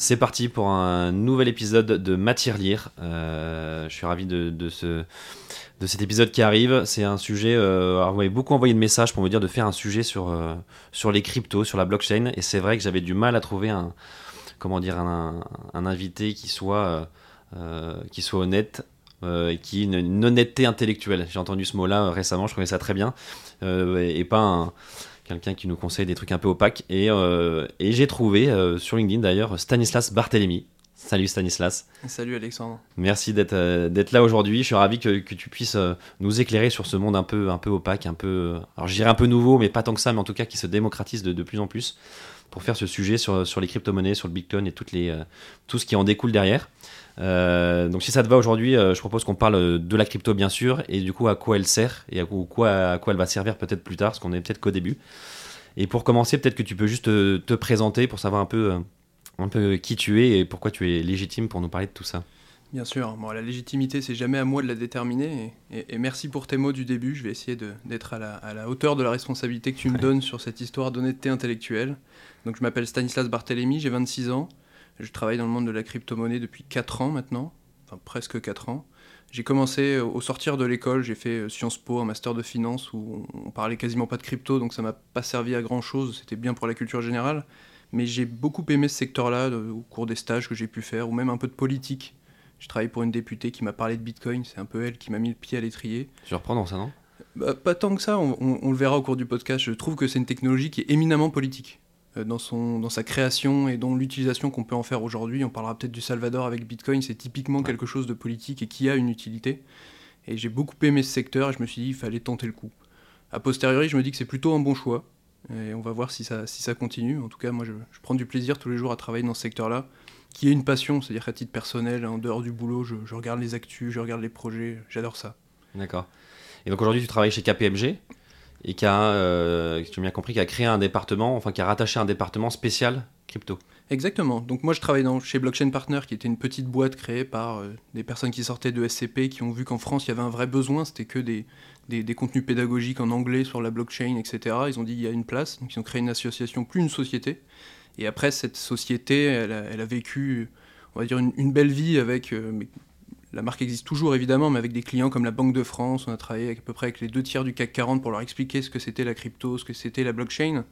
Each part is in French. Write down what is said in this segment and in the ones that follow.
C'est parti pour un nouvel épisode de Matière Lire. Euh, je suis ravi de, ce, de cet épisode qui arrive. C'est un sujet. Euh, alors vous m'avez beaucoup envoyé de messages pour me dire de faire un sujet sur, euh, sur les cryptos, sur la blockchain. Et c'est vrai que j'avais du mal à trouver un, comment dire, un, un invité qui soit, euh, qui soit honnête. Et qui une, une honnêteté intellectuelle. J'ai entendu ce mot-là récemment, je trouvais ça très bien. et pas un, quelqu'un qui nous conseille des trucs un peu opaques. Et, euh, et j'ai trouvé euh, sur LinkedIn d'ailleurs Stanislas Barthélémy. Salut Stanislas. Salut Alexandre. Merci d'être euh, d'être là aujourd'hui. Je suis ravi que, que tu puisses nous éclairer sur ce monde un peu, un peu opaque, un peu. Alors je dirais un peu nouveau, mais pas tant que ça, mais en tout cas qui se démocratise de, de plus en plus pour faire ce sujet sur, sur les crypto-monnaies, sur le Bitcoin et toutes les, tout ce qui en découle derrière. Euh, donc si ça te va aujourd'hui, euh, je propose qu'on parle de la crypto bien sûr et du coup à quoi elle sert et à quoi, à quoi elle va servir peut-être plus tard, parce qu'on est peut-être qu'au début. Et pour commencer, peut-être que tu peux juste te, te présenter pour savoir un peu, euh, un peu qui tu es et pourquoi tu es légitime pour nous parler de tout ça. Bien sûr, bon, la légitimité, c'est jamais à moi de la déterminer. Et, et- et merci pour tes mots du début. Je vais essayer d'être à la, à la hauteur de la responsabilité que tu me Ouais. donnes sur cette histoire d'honnêteté intellectuelle. Donc, je m'appelle Stanislas Barthélémy, j'ai 26 ans. Je travaille dans le monde de la crypto-monnaie depuis 4 ans maintenant, enfin presque 4 ans. J'ai commencé euh, au sortir de l'école, j'ai fait euh, Sciences Po, un master de finance où on parlait quasiment pas de crypto, donc ça m'a pas servi à grand chose. C'était bien pour la culture générale. Mais j'ai beaucoup aimé ce secteur-là au cours des stages que j'ai pu faire, ou même un peu de politique. Je travaille pour une députée qui m'a parlé de Bitcoin, c'est un peu elle qui m'a mis le pied à l'étrier. Surprenant ça, non? Bah, pas tant que ça, on, on- on le verra au cours du podcast. Je trouve que c'est une technologie qui est éminemment politique dans, son, dans sa création et dans l'utilisation qu'on peut en faire aujourd'hui. On parlera peut-être du Salvador avec Bitcoin, c'est typiquement quelque chose de politique et qui a une utilité. Et j'ai beaucoup aimé ce secteur et je me suis dit il fallait tenter le coup. A posteriori, je me dis que c'est plutôt un bon choix. Et on va voir si ça, si ça continue. En tout cas, moi, je, je prends du plaisir tous les jours à travailler dans ce secteur-là, qui est une passion, c'est-à-dire qu'à titre personnel, en dehors du boulot, je, je regarde les actus, je regarde les projets, j'adore ça. D'accord. Et donc aujourd'hui, tu travailles chez KPMG et qui a, euh, tu m'as bien compris, qui a créé un département, enfin qui a rattaché un département spécial crypto. Exactement. Donc moi je travaille dans, chez Blockchain Partner, qui était une petite boîte créée par euh, des personnes qui sortaient de SCP, qui ont vu qu'en France il y avait un vrai besoin, c'était que des, des, contenus pédagogiques en anglais sur la blockchain, etc. Ils ont dit il y a une place, donc ils ont créé une association, plus une société. Et après cette société, elle a, vécu, on va dire, une, belle vie avec... euh, la marque existe toujours évidemment, mais avec des clients comme la Banque de France, on a travaillé à peu près avec les deux tiers du CAC 40 pour leur expliquer ce que c'était la crypto, ce que c'était la blockchain.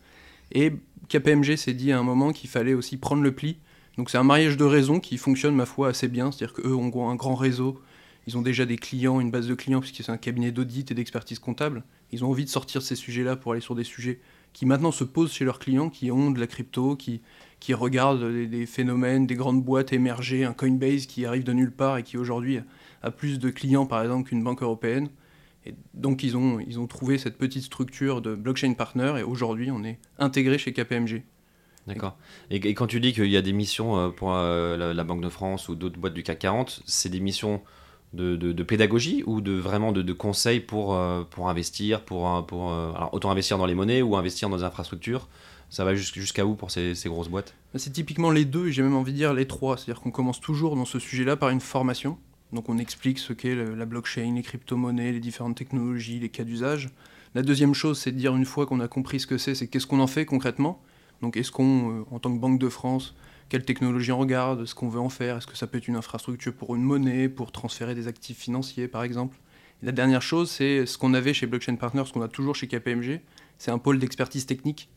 Et KPMG s'est dit à un moment qu'il fallait aussi prendre le pli. Donc c'est un mariage de raisons qui fonctionne, ma foi, assez bien. C'est-à-dire qu'eux ont un grand réseau, ils ont déjà des clients, une base de clients, puisque c'est un cabinet d'audit et d'expertise comptable. Ils ont envie de sortir ces sujets-là pour aller sur des sujets qui maintenant se posent chez leurs clients, qui ont de la crypto, qui, qui regardent des, phénomènes, des grandes boîtes émerger, un Coinbase qui arrive de nulle part et qui aujourd'hui a, plus de clients, par exemple, qu'une banque européenne. Et donc ils ont, ils ont trouvé cette petite structure de blockchain partner et aujourd'hui on est intégré chez KPMG. D'accord. Et, quand tu dis qu'il y a des missions euh, pour euh, la, Banque de France ou d'autres boîtes du CAC 40, c'est des missions de, de- pédagogie ou de vraiment de, de conseils pour, euh, pour investir, pour, pour alors, autant investir dans les monnaies ou investir dans des infrastructures Ça va jus- jusqu'à où pour ces, grosses boîtes? C'est typiquement les deux, j'ai même envie de dire les trois. C'est-à-dire qu'on commence toujours dans ce sujet-là par une formation. Donc on explique ce qu'est la blockchain, les crypto-monnaies, les différentes technologies, les cas d'usage. La deuxième chose, c'est de dire une fois qu'on a compris ce que c'est, c'est qu'est-ce qu'on en fait concrètement? Donc est-ce qu'on, euh, en tant que Banque de France, quelle technologie on regarde, ce qu'on veut en faire, est-ce que ça peut être une infrastructure pour une monnaie, pour transférer des actifs financiers par exemple? La dernière chose, c'est ce qu'on avait chez Blockchain Partners, ce qu'on a toujours chez KPMG, c'est un pôle d'expertise technique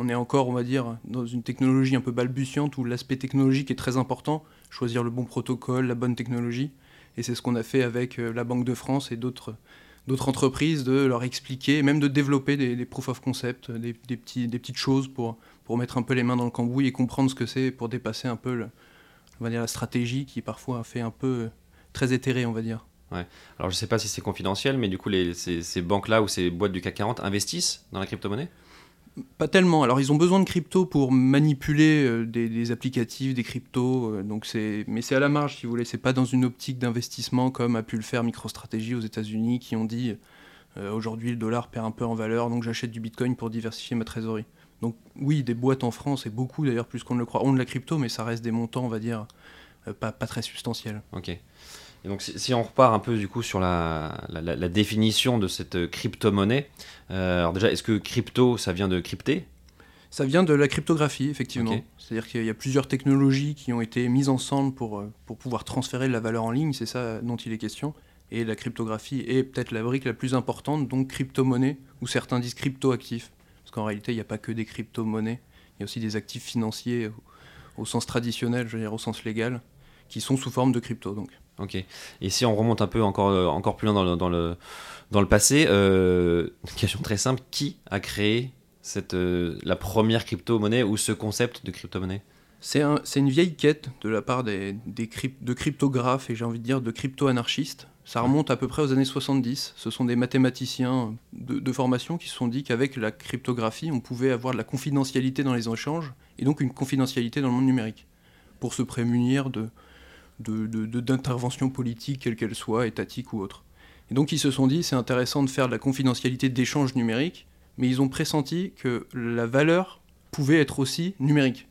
on est encore, on va dire, dans une technologie un peu balbutiante où l'aspect technologique est très important, choisir le bon protocole, la bonne technologie. Et c'est ce qu'on a fait avec euh, la Banque de France et d'autres entreprises, de leur expliquer, même de développer des, proof of concept, des, petites choses pour, mettre un peu les mains dans le cambouis et comprendre ce que c'est pour dépasser un peu on va dire, la stratégie qui parfois fait un peu euh, très éthérée, on va dire. Alors je sais pas si c'est confidentiel, mais du coup les, ces, ces banques-là ou ces boîtes du CAC 40 investissent dans la crypto-monnaie? Pas tellement. Alors, ils ont besoin de crypto pour manipuler euh, des, des applicatifs, des cryptos. euh, donc c'est, mais c'est à la marge, si vous voulez. C'est pas dans une optique d'investissement comme a pu le faire MicroStrategy aux États-Unis, qui ont dit euh, aujourd'hui le dollar perd un peu en valeur, donc j'achète du Bitcoin pour diversifier ma trésorerie. Donc oui, des boîtes en France et beaucoup d'ailleurs plus qu'on ne le croit ont de la crypto, mais ça reste des montants, on va dire, pas, pas très substantiels. Ok. Et donc si, si on repart un peu du coup sur la, la, la- la définition de cette crypto-monnaie, euh, alors déjà est-ce que crypto ça vient de crypter? Ça vient de la cryptographie, effectivement. C'est-à-dire qu'il y a plusieurs technologies qui ont été mises ensemble pour, euh, pour pouvoir transférer de la valeur en ligne, c'est ça dont il est question. Et la cryptographie est peut-être la brique la plus importante, donc crypto-monnaie, ou certains disent crypto-actifs. Parce qu'en réalité, il n'y a pas que des crypto-monnaies, il y a aussi des actifs financiers au, au sens traditionnel, je veux dire au sens légal, qui sont sous forme de crypto. Donc. Ok. Et si on remonte un peu encore, euh, encore plus loin dans le, dans le, dans le passé, euh, une question très simple, qui a créé cette, euh, la première crypto-monnaie ou ce concept de crypto-monnaie? C'est un- une vieille quête de la part des, des cryp- de cryptographes et j'ai envie de dire de crypto-anarchistes. Ça remonte à peu près aux années 70. Ce sont des mathématiciens de, de formation qui se sont dit qu'avec la cryptographie, on pouvait avoir de la confidentialité dans les échanges et donc une confidentialité dans le monde numérique pour se prémunir de de- de- de- d'interventions politiques, quelles qu'elles soient, étatiques ou autres. Et donc ils se sont dit c'est intéressant de faire de la confidentialité d'échanges numériques, mais ils ont pressenti que la valeur pouvait être aussi numérique.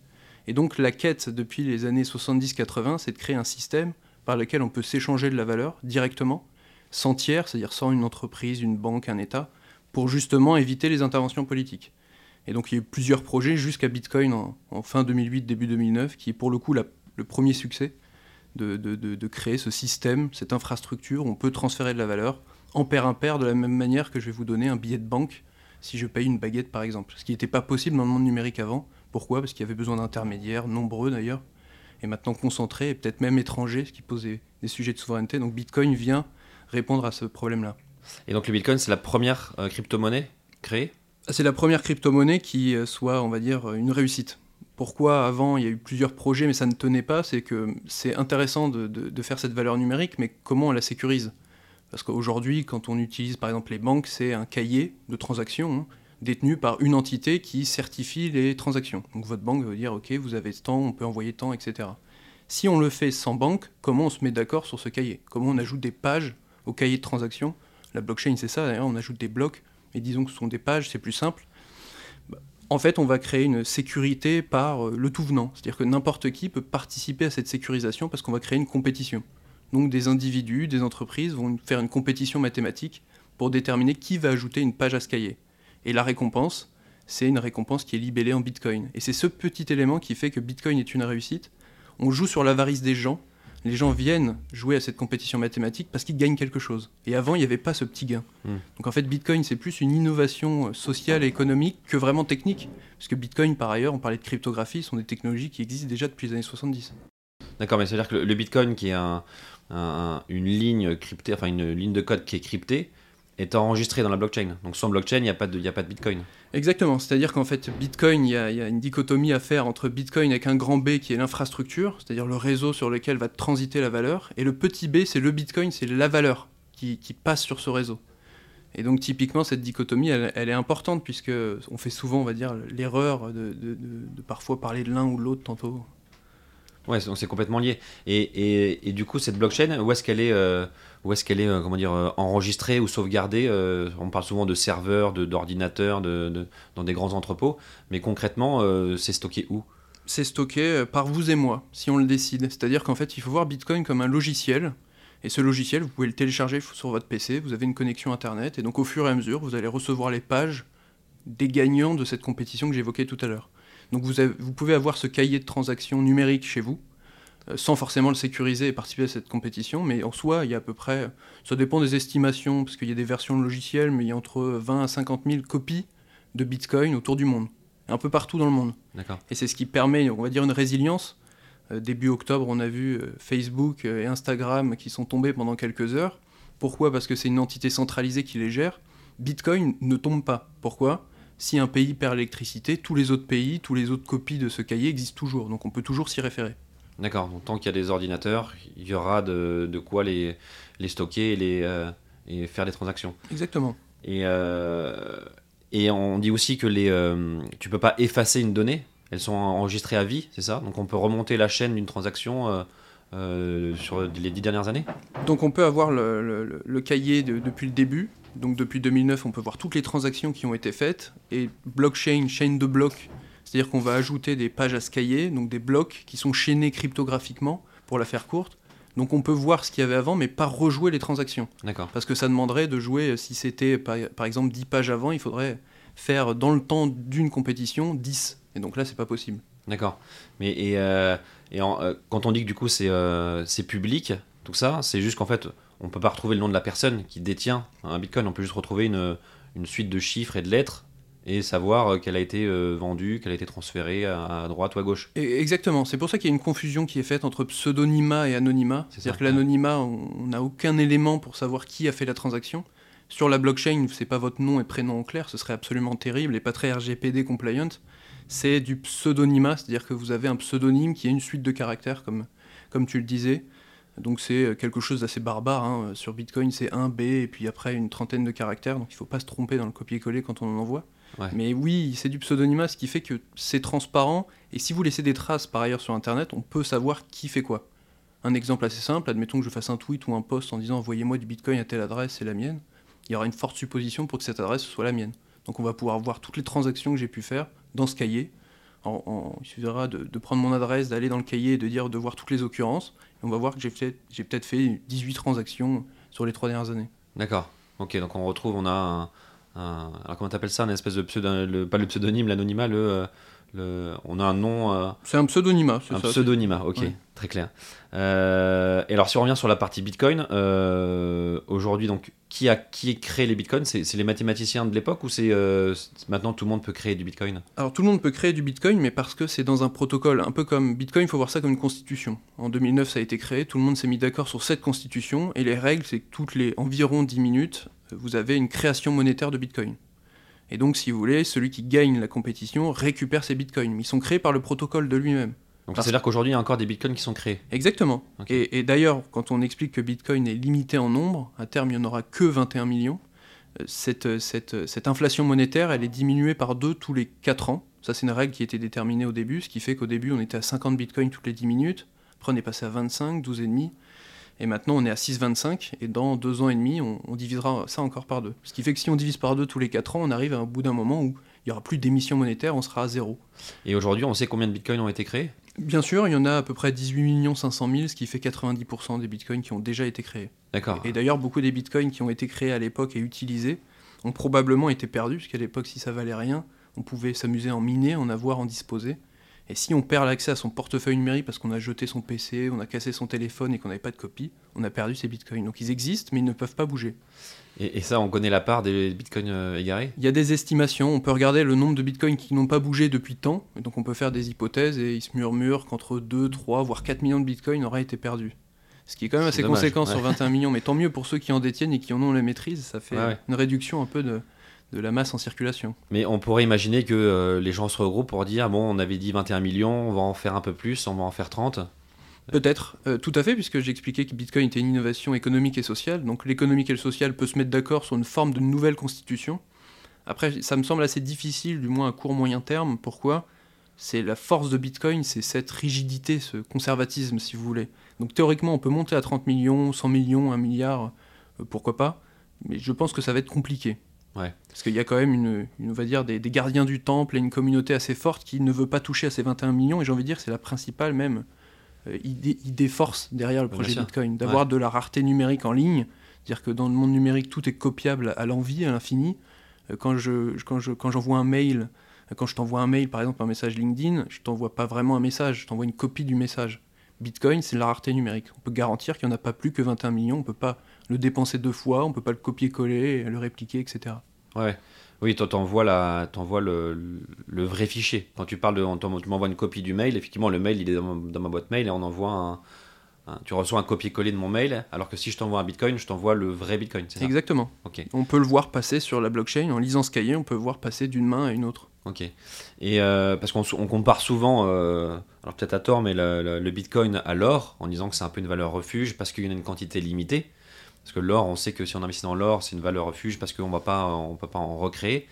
Et donc la quête depuis les années 70-80, c'est de créer un système par lequel on peut s'échanger de la valeur directement, sans tiers, c'est-à-dire sans une entreprise, une banque, un État, pour justement éviter les interventions politiques. Et donc il y a eu plusieurs projets jusqu'à Bitcoin en, fin 2008, début 2009, qui est pour le coup le premier succès de, de- de- de créer ce système, cette infrastructure où on peut transférer de la valeur en pair impair de la même manière que je vais vous donner un billet de banque si je paye une baguette par exemple. Ce qui n'était pas possible dans le monde numérique avant. Pourquoi? Parce qu'il y avait besoin d'intermédiaires, nombreux d'ailleurs, et maintenant concentrés, et peut-être même étrangers, ce qui posait des sujets de souveraineté. Donc Bitcoin vient répondre à ce problème-là. Et donc le Bitcoin, c'est la première euh, crypto-monnaie créée? C'est la première crypto-monnaie qui euh, soit, on va dire, une réussite. Pourquoi avant il y a eu plusieurs projets mais ça ne tenait pas C'est que c'est intéressant de, faire cette valeur numérique, mais comment on la sécurise? Parce qu'aujourd'hui, quand on utilise par exemple les banques, c'est un cahier de transactions hein, détenu par une entité qui certifie les transactions. Donc votre banque vous dire ok, vous avez ce temps, on peut envoyer tant, etc. Si on le fait sans banque, comment on se met d'accord sur ce cahier? Comment on ajoute des pages au cahier de transactions? La blockchain, c'est ça, d'ailleurs, on ajoute des blocs, et disons que ce sont des pages, c'est plus simple. En fait, on va créer une sécurité par euh, le tout venant. C'est-à-dire que n'importe qui peut participer à cette sécurisation parce qu'on va créer une compétition. Donc des individus, des entreprises vont faire une compétition mathématique pour déterminer qui va ajouter une page à ce cahier. Et la récompense, c'est une récompense qui est libellée en Bitcoin. Et c'est ce petit élément qui fait que Bitcoin est une réussite. On joue sur l'avarice des gens. Les gens viennent jouer à cette compétition mathématique parce qu'ils gagnent quelque chose. Et avant, il n'y avait pas ce petit gain. Hmm. Donc en fait, Bitcoin, c'est plus une innovation euh, sociale et économique que vraiment technique. Parce que Bitcoin, par ailleurs, on parlait de cryptographie, sont des technologies qui existent déjà depuis les années 70. D'accord, mais c'est-à-dire que le, le Bitcoin, qui est un- un- une ligne cryptée, enfin une ligne de code qui est cryptée, est enregistrée dans la blockchain. Donc sans blockchain, il n'y a, pas de- y a pas de Bitcoin. Exactement, c'est-à-dire qu'en fait, Bitcoin, il y, a- il y a une dichotomie à faire entre Bitcoin avec un grand B qui est l'infrastructure, c'est-à-dire le réseau sur lequel va transiter la valeur, et le petit b, c'est le Bitcoin, c'est la valeur qui, qui passe sur ce réseau. Et donc typiquement, cette dichotomie, elle, elle est importante, puisque on fait souvent, on va dire, l'erreur de, de- de- de parfois parler de l'un ou de l'autre tantôt. Ouais, c'est complètement lié. Et, et, et, du coup, cette blockchain, où est-ce qu'elle est, euh, où est-ce qu'elle est, euh, comment dire, euh, enregistrée ou sauvegardée euh, On parle souvent de serveurs, d'ordinateurs, de, de- dans des grands entrepôts, mais concrètement, c'est stocké où? C'est stocké par vous et moi, si on le décide. C'est-à-dire qu'en fait, il faut voir Bitcoin comme un logiciel. Et ce logiciel, vous pouvez le télécharger sur votre PC, vous avez une connexion Internet, et donc au fur et à mesure, vous allez recevoir les pages des gagnants de cette compétition que j'évoquais tout à l'heure. Donc vous, vous pouvez avoir ce cahier de transactions numérique chez vous, sans forcément le sécuriser et participer à cette compétition, mais en soi, il y a à peu près, ça dépend des estimations, parce qu'il y a des versions de logiciels, mais il y a entre 20 à 50 000 copies de Bitcoin autour du monde, un peu partout dans le monde. Et c'est ce qui permet, on va dire, une résilience. Euh, début octobre, on a vu euh, Facebook euh, et Instagram qui sont tombés pendant quelques heures. Pourquoi? Parce que c'est une entité centralisée qui les gère. Bitcoin ne tombe pas. Pourquoi? Si un pays perd l'électricité, tous les autres pays, tous les autres copies de ce cahier existent toujours. Donc on peut toujours s'y référer. D'accord. Donc tant qu'il y a des ordinateurs, il y aura de, de quoi les, les stocker et, les, euh, et faire des transactions. Exactement. Et, euh, et on dit aussi que les, euh, tu peux pas effacer une donnée. Elles sont enregistrées à vie, c'est ça? Donc on peut remonter la chaîne d'une transaction euh, sur les dix dernières années? Donc on peut avoir le, le- le cahier de- depuis le début. Donc depuis 2009, on peut voir toutes les transactions qui ont été faites. Et blockchain, chaîne de blocs, c'est-à-dire qu'on va ajouter des pages à ce cahier, donc des blocs qui sont chaînés cryptographiquement, pour la faire courte. Donc on peut voir ce qu'il y avait avant, mais pas rejouer les transactions. D'accord. Parce que ça demanderait de jouer, euh, si c'était par, par exemple 10 pages avant, il faudrait faire dans le temps d'une compétition 10. Et donc là, c'est pas possible. D'accord. Mais et, euh, et en- euh, quand on dit que du coup c'est euh, public, tout ça, c'est juste qu'en fait on peut pas retrouver le nom de la personne qui détient un bitcoin. On peut juste retrouver une, une suite de chiffres et de lettres et savoir euh, qu'elle a été euh, vendue, qu'elle a été transférée à, droite ou à gauche. Et- Exactement, c'est pour ça qu'il y a une confusion qui est faite entre pseudonymat et anonymat. C'est C'est-à-dire que l'anonymat, on n'a aucun élément pour savoir qui a fait la transaction. Sur la blockchain, c'est pas votre nom et prénom en clair, ce serait absolument terrible et pas très RGPD compliant. C'est du pseudonymat, c'est-à-dire que vous avez un pseudonyme qui est une suite de caractères, comme, comme tu le disais. Donc c'est euh, quelque chose d'assez barbare. hein. Sur Bitcoin, c'est 1, B, et puis après une trentaine de caractères, donc il faut pas se tromper dans le copier-coller quand on en envoie. Ouais. Mais oui, c'est du pseudonymat, ce qui fait que c'est transparent, et si vous laissez des traces par ailleurs sur Internet, on peut savoir qui fait quoi. Un exemple assez simple, admettons que je fasse un tweet ou un post en disant envoyez-moi du Bitcoin à telle adresse, c'est la mienne. Il y aura une forte supposition pour que cette adresse soit la mienne. Donc on va pouvoir voir toutes les transactions que j'ai pu faire dans ce cahier. En- en- il suffira de, de prendre mon adresse, d'aller dans le cahier et de dire de voir toutes les occurrences. Et on va voir que j'ai peut-être j'ai peut-être fait 18 transactions sur les trois dernières années. D'accord. Ok, donc on retrouve, on a un, un- alors comment t'appelles ça, une espèce de pseudonyme, pas le pseudonyme, l'anonymat, le, euh, le, on a un nom. euh, C'est un pseudonymat, c'est Un ça. pseudonymat, ok, Ouais. très clair. Euh, et alors si on revient sur la partie Bitcoin, aujourd'hui donc qui a qui crée les Bitcoins? C'est les mathématiciens de l'époque ou c'est euh, c'est- maintenant tout le monde peut créer du Bitcoin? Alors tout le monde peut créer du Bitcoin, mais parce que c'est dans un protocole, un peu comme Bitcoin, il faut voir ça comme une constitution. En 2009, ça a été créé, tout le monde s'est mis d'accord sur cette constitution, et les règles, c'est que toutes les environ 10 minutes, vous avez une création monétaire de Bitcoin. Et donc, si vous voulez, celui qui gagne la compétition récupère ses Bitcoins. Ils sont créés par le protocole de lui-même. Donc Parce- c'est-à-dire qu'aujourd'hui il y a encore des Bitcoins qui sont créés. Exactement. Et d'ailleurs, quand on explique que Bitcoin est limité en nombre, à terme, il n'y en aura que 21 millions. euh, Cette, euh, cette, euh, cette inflation monétaire, elle est diminuée par deux tous les 4 ans. Ça, c'est une règle qui était déterminée au début, ce qui fait qu'au début, on était à 50 bitcoins toutes les 10 minutes. Après, on est passé à 25, 12,5. Et maintenant, on est à 6,25. Et dans deux ans et demi, on, on divisera ça encore par deux. Ce qui fait que si on divise par deux tous les 4 ans, on arrive à un bout d'un moment où il n'y aura plus d'émissions monétaires, on sera à zéro. Et aujourd'hui on sait combien de Bitcoins ont été créés? Bien sûr, il y en a à peu près 18 500 000, ce qui fait 90% des bitcoins qui ont déjà été créés. D'accord. Et d'ailleurs, beaucoup des bitcoins qui ont été créés à l'époque et utilisés ont probablement été perdus, puisqu'à l'époque, si ça valait rien, on pouvait s'amuser à en miner, en avoir, en disposer. Et si on perd l'accès à son portefeuille numérique parce qu'on a jeté son PC, on a cassé son téléphone et qu'on n'avait pas de copie, on a perdu ses bitcoins. Donc ils existent, mais ils ne peuvent pas bouger. Et, et ça on connaît la part des Bitcoins euh, égarés? Il y a des estimations, on peut regarder le nombre de bitcoins qui n'ont pas bougé depuis tant, et donc on peut faire des hypothèses, et il se murmure qu'entre 2, 3, voire 4 millions de bitcoins auraient été perdus. Ce qui est quand même assez dommage, conséquent sur ouais. 21 millions, mais tant mieux pour ceux qui en détiennent et qui en ont la maîtrise, ça fait Ouais, ouais. une réduction un peu de, de la masse en circulation. Mais on pourrait imaginer que euh, les gens se regroupent pour dire bon on avait dit 21 millions, on va en faire un peu plus, on va en faire 30. Peut-être, euh, tout à fait, puisque j'expliquais que Bitcoin était une innovation économique et sociale, donc l'économique et le social peut se mettre d'accord sur une forme de nouvelle constitution. Après, ça me semble assez difficile, du moins à court moyen terme. Pourquoi? C'est la force de Bitcoin, c'est cette rigidité, ce conservatisme, si vous voulez. Donc théoriquement, on peut monter à 30 millions, 100 millions, 1 milliard, euh, pourquoi pas, mais je pense que ça va être compliqué. Ouais. Parce qu'il y a quand même, une, une- on va dire, des, des gardiens du temple et une communauté assez forte qui ne veut pas toucher à ces 21 millions, et j'ai envie de dire que c'est la principale même euh, idée, idée force derrière le projet. Bitcoin, d'avoir de la rareté numérique en ligne, c'est-à-dire que dans le monde numérique, tout est copiable à l'envie, à l'infini. Euh, Quand je, quand je, quand j'envoie un mail, euh, quand je t'envoie un mail, par exemple un message LinkedIn, je t'envoie pas vraiment un message, je t'envoie une copie du message. Bitcoin, c'est la rareté numérique. On peut garantir qu'il n'y en a pas plus que 21 millions, on peut pas le dépenser deux fois, on peut pas le copier-coller, le répliquer, etc. Ouais. Oui, toi, t'envoies la, t'envoies le, le vrai fichier. Quand tu parles de, tu m'envoies une copie du mail, effectivement, le mail, il est dans, ma- dans ma boîte mail et on envoie un, un- tu reçois un copier-coller de mon mail, alors que si je t'envoie un bitcoin, je t'envoie le vrai bitcoin. C'est ça? Exactement. Ok. On peut le voir passer sur la blockchain, en lisant ce cahier, on peut voir passer d'une main à une autre. Ok. Et euh, parce qu'on on compare souvent, euh, alors peut-être à tort, mais le, le- le bitcoin à l'or, en disant que c'est un peu une valeur refuge parce qu'il y en a une quantité limitée. Parce que l'or, on sait que si on investit dans l'or, c'est une valeur refuge parce qu'on on peut pas en recréer.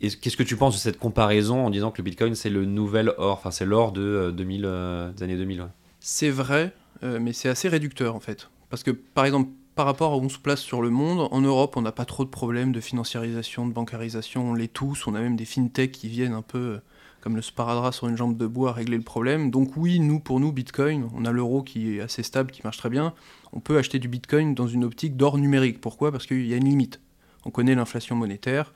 Qu'est-ce que tu penses de cette comparaison en disant que le bitcoin c'est le nouvel or, enfin c'est l'or de euh, 2000, euh, des années 2000 ouais. C'est vrai, euh, mais c'est assez réducteur en fait. Parce que par exemple, par rapport à où on se place sur le monde, en Europe, on n'a pas trop de problèmes de financiarisation, de bancarisation, on les tous, on a même des fintechs qui viennent un peu euh, comme le sparadrap sur une jambe de bois régler le problème. Donc oui, nous, pour nous, Bitcoin, on a l'euro qui est assez stable, qui marche très bien, on peut acheter du Bitcoin dans une optique d'or numérique. Pourquoi? Parce qu'il y a une limite. On connaît l'inflation monétaire,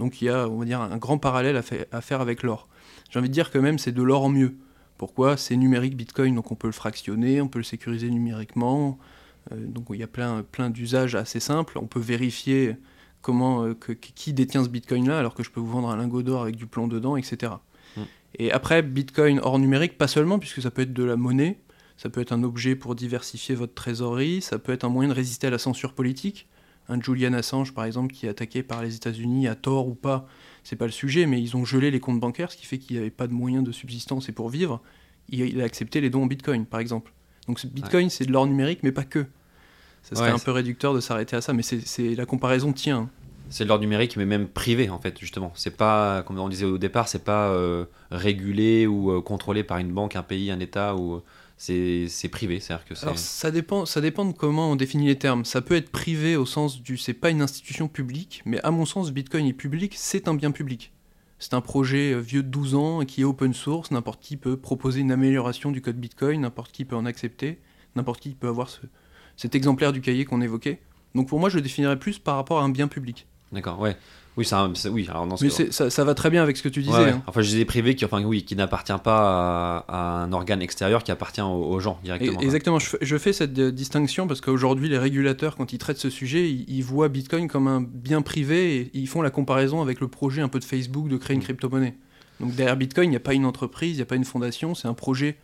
donc il y a, on va dire, un grand parallèle à, fa- à faire avec l'or. J'ai envie de dire que même c'est de l'or en mieux. Pourquoi? C'est numérique Bitcoin, donc on peut le fractionner, on peut le sécuriser numériquement. Euh, donc il y a plein, plein d'usages assez simples. On peut vérifier comment, euh, qui détient ce Bitcoin-là, alors que je peux vous vendre un lingot d'or avec du plomb dedans, etc. Et après, Bitcoin hors numérique, pas seulement, puisque ça peut être de la monnaie, ça peut être un objet pour diversifier votre trésorerie, ça peut être un moyen de résister à la censure politique. Un Julian Assange, par exemple, qui est attaqué par les États-Unis, à tort ou pas, c'est pas le sujet, mais ils ont gelé les comptes bancaires, ce qui fait qu'il n'y avait pas de moyens de subsistance et pour vivre, il, a accepté les dons en Bitcoin, par exemple. Donc Bitcoin, c'est de l'or numérique, mais pas que. Ça serait Ouais, un peu réducteur de s'arrêter à ça, mais c'est c'est- la comparaison tient. C'est de l'or numérique, mais même privé en fait, justement. C'est pas, comme on disait au départ, c'est pas euh, régulé ou euh, contrôlé par une banque, un pays, un État, ou c'est c'est privé. C'est-à-dire que c'est. Alors ça dépend, ça dépend de comment on définit les termes. Ça peut être privé au sens du c'est pas une institution publique, mais à mon sens, Bitcoin est public, c'est un bien public. C'est un projet euh, vieux de 12 ans qui est open source, n'importe qui peut proposer une amélioration du code Bitcoin, n'importe qui peut en accepter, n'importe qui peut avoir ce- cet exemplaire du cahier qu'on évoquait. Donc pour moi, je le définirais plus par rapport à un bien public. D'accord, ouais. Oui, c'est- oui. Alors Mais ça, ça va très bien avec ce que tu disais. Ouais, ouais. hein. Enfin, je disais privé qui, enfin, oui, qui n'appartient pas à, à un organe extérieur, qui appartient aux, aux gens directement. Et-. Exactement, je fais, je fais cette euh, distinction parce qu'aujourd'hui, les régulateurs, quand ils traitent ce sujet, ils, ils voient Bitcoin comme un bien privé et ils font la comparaison avec le projet un peu de Facebook de créer une Mm. crypto-monnaie. Donc derrière Bitcoin, il n'y a pas une entreprise, il n'y a pas une fondation, c'est un projet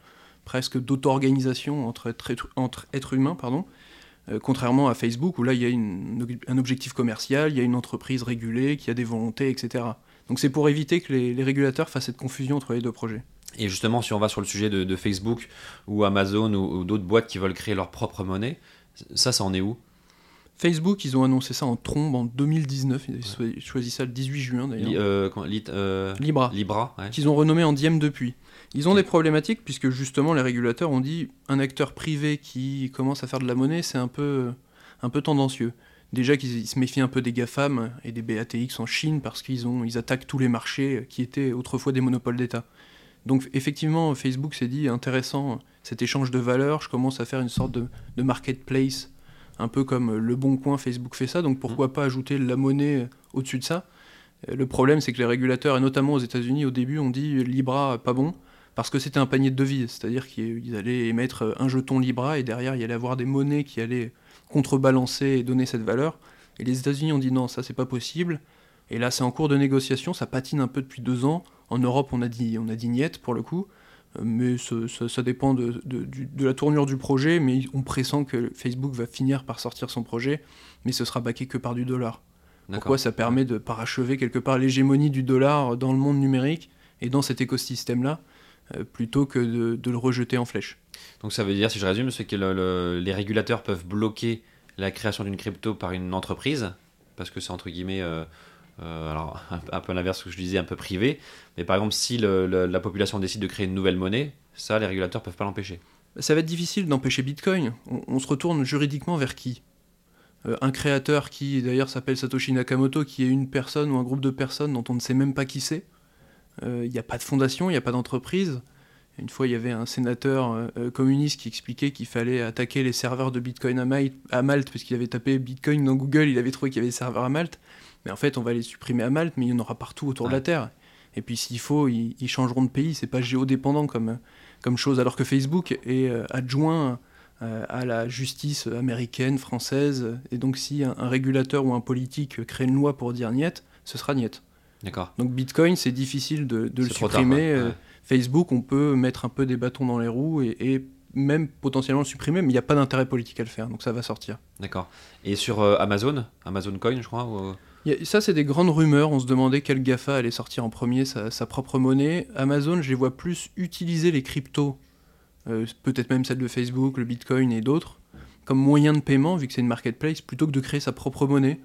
presque d'auto-organisation entre, êtres- entre êtres humains, pardon. Euh, contrairement à Facebook où là, il y a une- un objectif commercial, il y a une entreprise régulée qui a des volontés, etc. Donc c'est pour éviter que les, les régulateurs fassent cette confusion entre les deux projets. Et justement, si on va sur le sujet de, de Facebook ou Amazon ou, ou d'autres boîtes qui veulent créer leur propre monnaie, ça, ça en est où? Facebook, ils ont annoncé ça en trombe en 2019. Ils avaient cho- choisi ça le 18 juin d'ailleurs. Li- euh, euh, Libra, Libra, ouais. qu'ils ont renommé en Diem depuis. Ils ont des problématiques puisque justement les régulateurs ont dit un acteur privé qui commence à faire de la monnaie, c'est un peu, un peu tendancieux. Déjà qu'ils ils se méfient un peu des GAFAM et des BATX en Chine parce qu'ils ont, ils attaquent tous les marchés qui étaient autrefois des monopoles d'État. Donc effectivement, Facebook s'est dit intéressant cet échange de valeurs, je commence à faire une sorte de, de marketplace, un peu comme Le Bon Coin, Facebook fait ça, donc pourquoi pas ajouter la monnaie au-dessus de ça? Euh, Le problème, c'est que les régulateurs, et notamment aux États-Unis, au début, ont dit Libra, pas bon, parce que c'était un panier de devises, c'est-à-dire qu'ils allaient émettre un jeton Libra et derrière, il y allait avoir des monnaies qui allaient contrebalancer et donner cette valeur. Et les États-Unis ont dit non, ça c'est pas possible. Et là, c'est en cours de négociation, ça patine un peu depuis deux ans. En Europe, on a dit, on a dit niet pour le coup, Euh, mais ce- ça dépend de, de- la tournure du projet. Mais on pressent que Facebook va finir par sortir son projet, mais ce sera baqué que par du dollar. Pourquoi ça permet de parachever quelque part l'hégémonie du dollar dans le monde numérique et dans cet écosystème-là, plutôt que de, de le rejeter en flèche. Donc ça veut dire, si je résume, c'est que le- le- les régulateurs peuvent bloquer la création d'une crypto par une entreprise, parce que c'est entre guillemets euh, euh, alors un, un peu l'inverse de ce que je disais, un peu privé. Mais par exemple, si le- la population décide de créer une nouvelle monnaie, ça, les régulateurs peuvent pas l'empêcher. Ça va être difficile d'empêcher Bitcoin. On, on se retourne juridiquement vers qui? Euh, Un créateur qui d'ailleurs s'appelle Satoshi Nakamoto, qui est une personne ou un groupe de personnes dont on ne sait même pas qui c'est. Euh, Il n'y a pas de fondation, il n'y a pas d'entreprise. Une fois, il y avait un sénateur euh, euh, communiste qui expliquait qu'il fallait attaquer les serveurs de Bitcoin à, Malte, Malte, parce qu'il avait tapé Bitcoin dans Google, il avait trouvé qu'il y avait des serveurs à Malte. Mais en fait, on va les supprimer à Malte, mais il y en aura partout autour de la. Terre. Et puis s'il faut, ils, ils changeront de pays. C'est pas géodépendant comme, comme chose, alors que Facebook est adjoint à la justice américaine, française. Et donc si un, un régulateur ou un politique crée une loi pour dire niet, ce sera niet. D'accord. Donc Bitcoin, c'est difficile de, de le tard, supprimer. Euh, Ouais. Facebook, on peut mettre un peu des bâtons dans les roues et, et même potentiellement le supprimer, mais il n'y a pas d'intérêt politique à le faire, donc ça va sortir. D'accord. Et sur euh, Amazon, Amazon Coin, je crois. ou- a- ça, c'est des grandes rumeurs. On se demandait quel GAFA allait sortir en premier sa, sa propre monnaie. Amazon, je les vois plus utiliser les cryptos, euh, peut-être même celle de Facebook, le Bitcoin et d'autres, comme moyen de paiement, vu que c'est une marketplace, plutôt que de créer sa propre monnaie.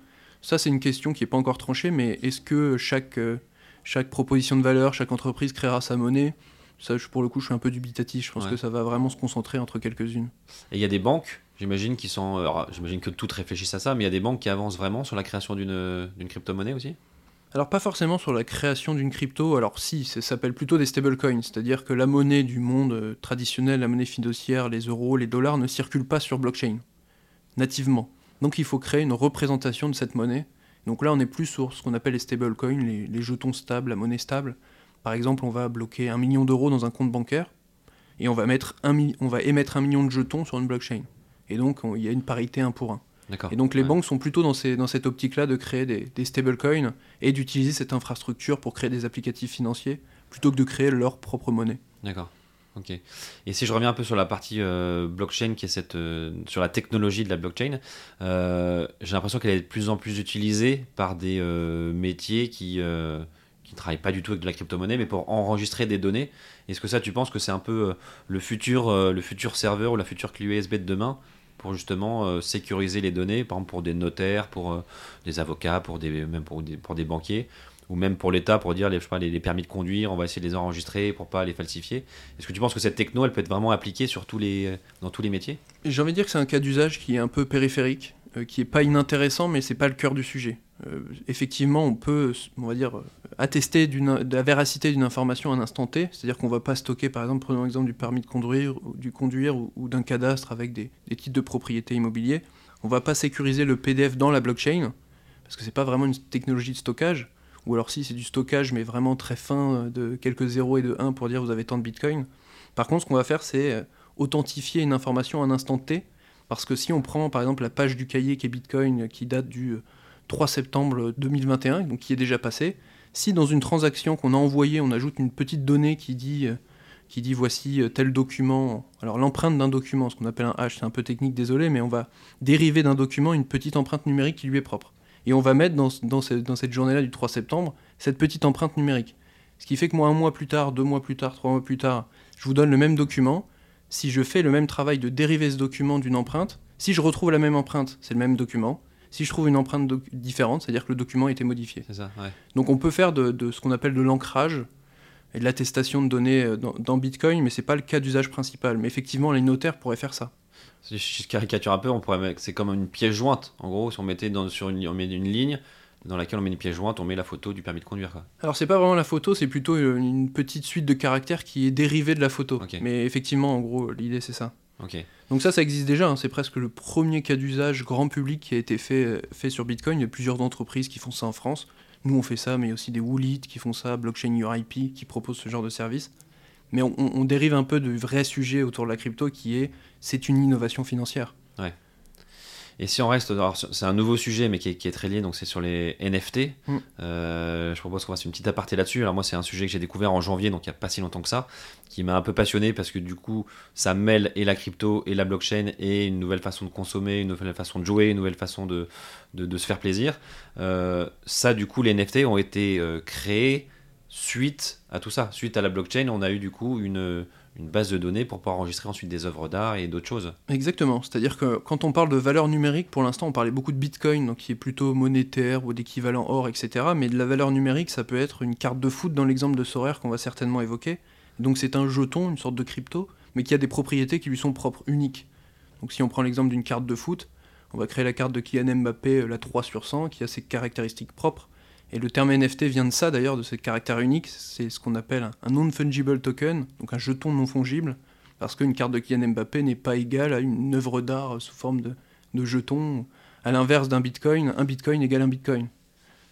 Ça, c'est une question qui n'est pas encore tranchée, mais est-ce que chaque, euh, chaque proposition de valeur, chaque entreprise créera sa monnaie? Ça, pour le coup, je suis un peu dubitatif. Je pense Ouais. que ça va vraiment se concentrer entre quelques-unes. Et il y a des banques, j'imagine, qui sont. alors, j'imagine que toutes réfléchissent à ça, mais il y a des banques qui avancent vraiment sur la création d'une crypto-monnaie aussi? Alors pas forcément sur la création d'une crypto, alors si, ça s'appelle plutôt des stablecoins, c'est-à-dire que la monnaie du monde euh, traditionnel, la monnaie financière, les euros, les dollars ne circulent pas sur blockchain, nativement. Donc il faut créer une représentation de cette monnaie. Donc là on est plus sur ce qu'on appelle les stablecoins, les, les jetons stables, la monnaie stable. Par exemple on va bloquer un million d'euros dans un compte bancaire et on va, mettre un on va émettre un million de jetons sur une blockchain. Et donc on- il y a une parité un pour un. D'accord. Et donc les Ouais. banques sont plutôt dans, ces, dans cette optique-là de créer des, des stablecoins et d'utiliser cette infrastructure pour créer des applicatifs financiers plutôt que de créer leur propre monnaie. D'accord. Ok. Et si je reviens un peu sur la partie euh, blockchain, qui est cette, euh, sur la technologie de la blockchain, euh, j'ai l'impression qu'elle est de plus en plus utilisée par des métiers qui qui ne travaillent pas du tout avec de la crypto-monnaie, mais pour enregistrer des données. Est-ce que ça, tu penses que c'est un peu le futur, le futur serveur ou la future clé USB de demain pour justement sécuriser les données, par exemple pour des notaires, pour des avocats, pour des, même pour des, pour des banquiers, ou même pour l'État, pour dire les, je sais pas, les, permis de conduire, on va essayer de les enregistrer pour pas les falsifier. Est-ce que tu penses que cette techno, elle peut être vraiment appliquée sur tous les, dans tous les métiers? J'ai envie de dire que c'est un cas d'usage qui est un peu périphérique, euh, qui est pas inintéressant, mais c'est pas le cœur du sujet. Euh, effectivement, on peut, on va dire, euh, attester de la véracité d'une information à un instant T, c'est-à-dire qu'on va pas stocker, par exemple, prenons l'exemple du permis de conduire, ou du conduire ou, d'un cadastre avec des, des titres de propriété immobilier. On va pas sécuriser le PDF dans la blockchain, parce que c'est pas vraiment une technologie de stockage, ou alors si c'est du stockage, mais vraiment très fin, euh, de quelques 0 et de 1 pour dire vous avez tant de bitcoin. Par contre, ce qu'on va faire, c'est euh, authentifier une information à un instant T, parce que si on prend par exemple la page du cahier qui est Bitcoin, euh, qui date du euh, 3 septembre 2021, donc qui est déjà passé, si dans une transaction qu'on a envoyée, on ajoute une petite donnée qui dit, qui dit voici tel document, alors l'empreinte d'un document, ce qu'on appelle un hash, c'est un peu technique, désolé, mais on va dériver d'un document une petite empreinte numérique qui lui est propre. Et on va mettre dans, dans, ce- dans cette journée-là du 3 septembre cette petite empreinte numérique. Ce qui fait que moi, un mois plus tard, deux mois plus tard, trois mois plus tard, je vous donne le même document. Si je fais le même travail de dériver ce document d'une empreinte, si je retrouve la même empreinte, c'est le même document. Si je trouve une empreinte différente, c'est-à-dire que le document a été modifié. C'est ça, ouais. Donc on peut faire de, de ce qu'on appelle de l'ancrage et de l'attestation de données euh, dans, dans Bitcoin, mais c'est pas le cas d'usage principal. Mais effectivement, les notaires pourraient faire ça. Si je caricature un peu, on pourrait mettre- c'est comme une pièce jointe. En gros, si on mettait dans, sur une, on met une ligne dans laquelle on met une pièce jointe, on met la photo du permis de conduire. Quoi. Alors c'est pas vraiment la photo, c'est plutôt euh, une petite suite de caractères qui est dérivée de la photo. Mais effectivement, en gros, l'idée c'est ça. Donc ça, ça existe déjà, hein, c'est presque le premier cas d'usage grand public qui a été fait, fait sur Bitcoin. Il y a plusieurs entreprises qui font ça en France. Nous, on fait ça, mais il y a aussi des Woolits qui font ça, Blockchain URIP qui propose ce genre de service. Mais on, on- on dérive un peu du vrai sujet autour de la crypto qui est, c'est une innovation financière. Et si on reste, alors c'est un nouveau sujet, mais qui est, qui est très lié, donc c'est sur les NFT. Mm. Euh, je propose qu'on fasse une petite aparté là-dessus. Alors moi, c'est un sujet que j'ai découvert en janvier, donc il n'y a pas si longtemps que ça, qui m'a un peu passionné parce que du coup, ça mêle et la crypto et la blockchain et une nouvelle façon de consommer, une nouvelle façon de jouer, une nouvelle façon de, de, de se faire plaisir. Euh, ça, du coup, les NFT ont été euh, créés suite à tout ça. Suite à la blockchain, on a eu du coup une, une base de données pour pouvoir enregistrer ensuite des œuvres d'art et d'autres choses. Exactement. C'est-à-dire que quand on parle de valeur numérique, pour l'instant, on parlait beaucoup de Bitcoin, donc qui est plutôt monétaire ou d'équivalent or, etc. Mais de la valeur numérique, ça peut être une carte de foot dans l'exemple de Sorare qu'on va certainement évoquer. Donc c'est un jeton, une sorte de crypto, mais qui a des propriétés qui lui sont propres, uniques. Donc si on prend l'exemple d'une carte de foot, on va créer la carte de Kylian Mbappé, euh, la 3 sur 100, qui a ses caractéristiques propres. Et le terme NFT vient de ça d'ailleurs, de ce caractère unique. C'est ce qu'on appelle un non-fungible token, donc un jeton non fongible, parce qu'une carte de Kylian Mbappé n'est pas égale à une œuvre d'art sous forme de, jeton. À l'inverse d'un bitcoin, un bitcoin égale un bitcoin.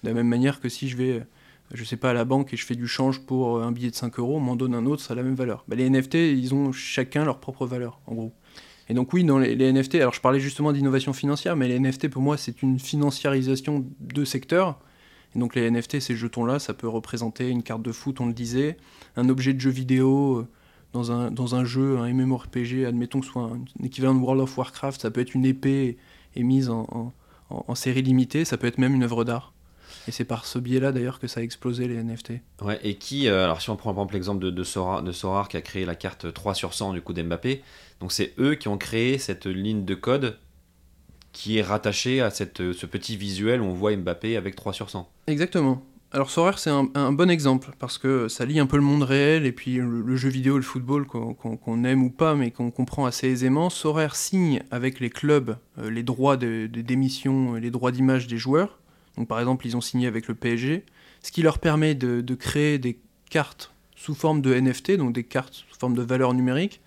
De la même manière que si je vais, euh, je sais pas, à la banque et je fais du change pour euh, un billet de 5 euros, on m'en donne un autre, ça a la même valeur. Bah, les NFT, ils ont chacun leur propre valeur, en gros. Et donc oui, dans les, NFT, alors je parlais justement d'innovation financière, mais les NFT pour moi c'est une financiarisation de secteur. Et donc les NFT, ces jetons-là, ça peut représenter une carte de foot, on le disait, un objet de jeu vidéo euh, dans un, dans un jeu, un MMORPG, admettons que ce soit un, équivalent de World of Warcraft, ça peut être une épée émise en, en, série limitée, ça peut être même une œuvre d'art. Et c'est par ce biais-là d'ailleurs que ça a explosé les NFT. Ouais, et qui, euh, alors si on prend par exemple l'exemple de, Sora, de Sorare qui a créé la carte 3 sur 100 du coup d'Mbappé, donc c'est eux qui ont créé cette ligne de code qui est rattachée à cette, ce petit visuel où on voit Mbappé avec 3 sur 100. Exactement. Alors Sorare, c'est un, bon exemple, parce que ça lie un peu le monde réel et puis le, jeu vidéo, le football, qu'on aime ou pas, mais qu'on comprend assez aisément. Sorare signe avec les clubs euh, les droits de- de- d'émission, euh, les droits d'image des joueurs. Donc par exemple, ils ont signé avec le PSG, ce qui leur permet de, de créer des cartes sous forme de NFT, donc des cartes sous forme de valeur numérique.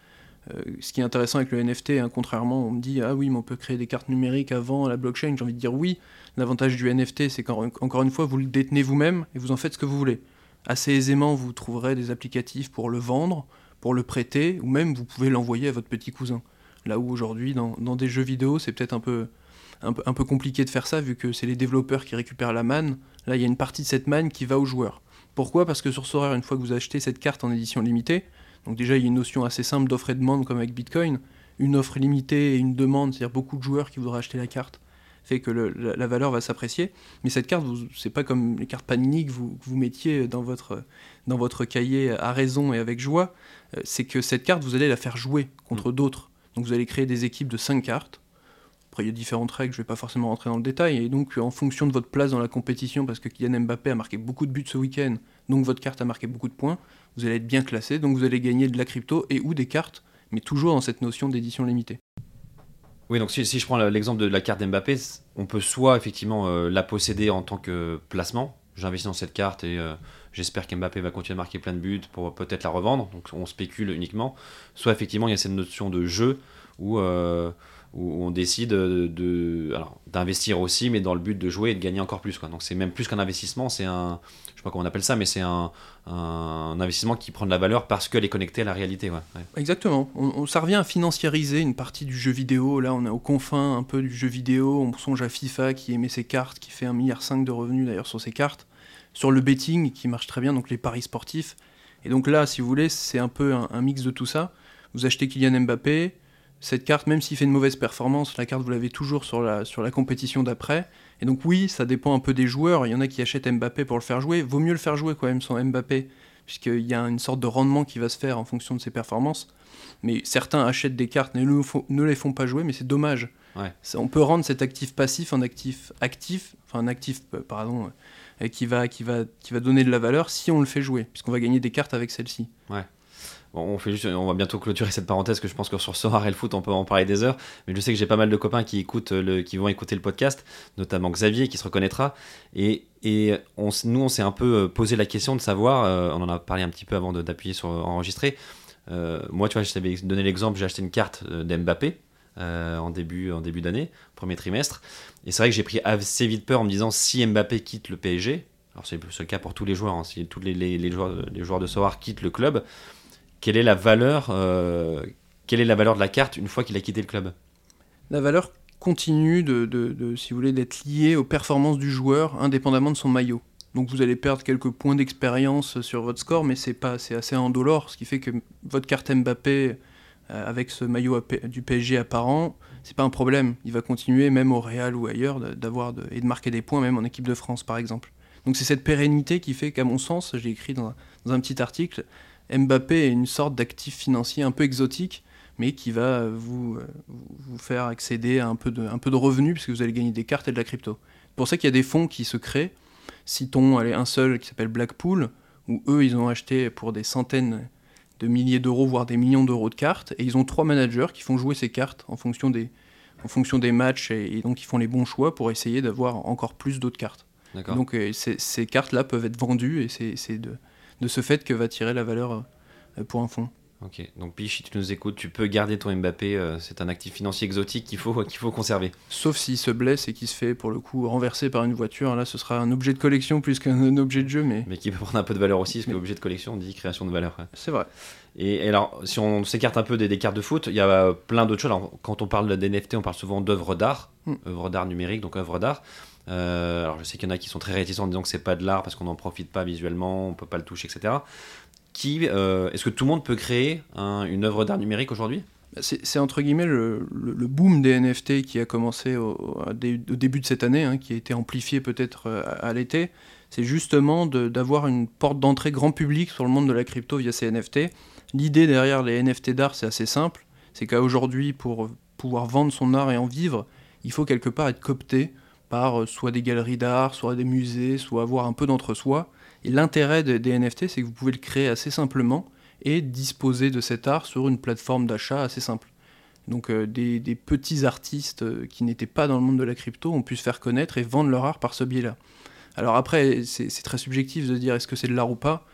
Euh, ce qui est intéressant avec le NFT, hein, contrairement, on me dit, ah oui, mais on peut créer des cartes numériques avant la blockchain, j'ai envie de dire oui, L'avantage du NFT, c'est qu'encore une fois, vous le détenez vous-même et vous en faites ce que vous voulez. Assez aisément, vous trouverez des applicatifs pour le vendre, pour le prêter, ou même vous pouvez l'envoyer à votre petit cousin. Là où aujourd'hui, dans, des jeux vidéo, c'est peut-être un peu, un, peu, un peu compliqué de faire ça, vu que c'est les développeurs qui récupèrent la manne. Là, il y a une partie de cette manne qui va aux joueurs. Pourquoi? Parce que sur Sorare, une fois que vous achetez cette carte en édition limitée, donc déjà, il y a une notion assez simple d'offre et demande, comme avec Bitcoin. Une offre limitée et une demande, c'est-à-dire beaucoup de joueurs qui voudraient acheter la carte fait que le, la, la, valeur va s'apprécier. Mais cette carte, c'est pas comme les cartes Panini que vous, que vous mettiez dans votre, dans votre cahier à raison et avec joie. Euh, c'est que cette carte, vous allez la faire jouer contre mmh. d'autres. Donc vous allez créer des équipes de 5 cartes. Après, il y a différentes règles, je vais pas forcément rentrer dans le détail. Et donc, en fonction de votre place dans la compétition, parce que Kylian Mbappé a marqué beaucoup de buts ce week-end, donc votre carte a marqué beaucoup de points, vous allez être bien classé, donc vous allez gagner de la crypto et ou des cartes, mais toujours dans cette notion d'édition limitée. Oui, donc si, je prends l'exemple de la carte d'Mbappé, on peut soit effectivement euh, la posséder en tant que placement. J'investis dans cette carte et euh, j'espère qu'Mbappé va continuer à marquer plein de buts pour peut-être la revendre. Donc on spécule uniquement. Soit effectivement il y a cette notion de jeu où, euh, on décide de, de d'investir aussi, mais dans le but de jouer et de gagner encore plus. Donc c'est même plus qu'un investissement, c'est un, pas on appelle ça, mais c'est un, investissement qui prend de la valeur parce qu'elle est connectée à la réalité. Exactement. Ça revient à financiariser une partie du jeu vidéo. Là, on est aux confins un peu du jeu vidéo. On songe à FIFA qui émet ses cartes, qui fait 1,5 milliard de revenus d'ailleurs sur ses cartes. Sur le betting qui marche très bien, donc les paris sportifs. Et donc là, si vous voulez, c'est un peu un, un, mix de tout ça. Vous achetez Kylian Mbappé. Cette carte, même s'il fait une mauvaise performance, la carte vous l'avez toujours sur la, sur la compétition d'après. Et donc oui, ça dépend un peu des joueurs. Il y en a qui achètent Mbappé pour le faire jouer. Vaut mieux le faire jouer quand même sans Mbappé, puisqu'il y a une sorte de rendement qui va se faire en fonction de ses performances. Mais certains achètent des cartes et ne, ne les font pas jouer, mais c'est dommage. Ouais. Ça, on peut rendre cet actif passif en actif actif, enfin un actif, pardon, euh, qui, va, qui, va, qui va donner de la valeur si on le fait jouer, puisqu'on va gagner des cartes avec celle-ci. Ouais. On, fait juste, on va bientôt clôturer cette parenthèse que je pense que sur Sorar et le foot, on peut en parler des heures. Mais je sais que j'ai pas mal de copains qui, écoutent le, qui vont écouter le podcast, notamment Xavier qui se reconnaîtra. Et, et on, nous, on s'est un peu posé la question de savoir, euh, on en a parlé un petit peu avant d'appuyer sur enregistrer. Euh, moi, tu vois, je t'avais donné l'exemple, j'ai acheté une carte d'Mbappé. Euh, en début, en début d'année, premier trimestre. Et c'est vrai que j'ai pris assez vite peur en me disant si Mbappé quitte le PSG, alors c'est le cas pour tous les joueurs, hein, si tous les, les, joueurs, les joueurs de Soar quittent le club, quelle est la valeur, euh, quelle est la valeur de la carte une fois qu'il a quitté le club? La valeur continue de, si vous voulez, d'être liée aux performances du joueur, indépendamment de son maillot. Donc vous allez perdre quelques points d'expérience sur votre score, mais c'est pas, c'est assez indolore, ce qui fait que votre carte Mbappé euh, avec ce maillot du PSG apparent, c'est pas un problème. Il va continuer, même au Real ou ailleurs, d'avoir et de marquer des points, même en équipe de France par exemple. Donc c'est cette pérennité qui fait qu'à mon sens, j'ai écrit dans un petit article, Mbappé est une sorte d'actif financier un peu exotique, mais qui va vous, euh, vous faire accéder à un peu, de, un peu de revenus, puisque vous allez gagner des cartes et de la crypto. C'est pour ça qu'il y a des fonds qui se créent. Citons allez, un seul qui s'appelle Blackpool, où eux, ils ont acheté pour des centaines de milliers d'euros, voire des millions d'euros de cartes, et ils ont trois managers qui font jouer ces cartes en fonction des, en fonction des matchs, et, et donc ils font les bons choix pour essayer d'avoir encore plus d'autres cartes. Donc euh, ces, cartes-là peuvent être vendues, et c'est de, de ce fait que va tirer la valeur euh, pour un fonds. Ok, donc si tu nous écoutes, tu peux garder ton Mbappé, euh, c'est un actif financier exotique qu'il faut, qu'il faut conserver. Sauf s'il se blesse et qu'il se fait pour le coup renverser par une voiture, là ce sera un objet de collection plus qu'un objet de jeu, mais Mais qui peut prendre un peu de valeur aussi, parce que Mais- objet de collection, on dit création de valeur. ouais. c'est vrai. Et, et alors, si on s'écarte un peu des, des cartes de foot, il y a euh, plein d'autres choses. Alors, quand on parle d'NFT, on parle souvent d'œuvres d'art, Mm. œuvres d'art numériques, donc œuvres d'art. Euh, alors, je sais qu'il y en a qui sont très réticents en disant que c'est pas de l'art parce qu'on n'en profite pas visuellement, on peut pas le toucher, etc. Qui, euh, est-ce que tout le monde peut créer un- une œuvre d'art numérique aujourd'hui? C'est entre guillemets le, boom des NFT qui a commencé au, début de cette année, hein, qui a été amplifié peut-être euh, à, l'été. C'est justement d'avoir une porte d'entrée grand public sur le monde de la crypto via ces NFT. L'idée derrière les NFT d'art, c'est assez simple. C'est qu'aujourd'hui, pour pouvoir vendre son art et en vivre, il faut quelque part être coopté par euh, soit des galeries d'art, soit des musées, soit avoir un peu d'entre-soi. Et l'intérêt de- des NFT, c'est que vous pouvez le créer assez simplement et disposer de cet art sur une plateforme d'achat assez simple. Donc euh, des, petits artistes euh, qui n'étaient pas dans le monde de la crypto ont pu se faire connaître et vendre leur art par ce biais-là. Alors après, c'est c'est très subjectif de dire est-ce que c'est de l'art ou pas.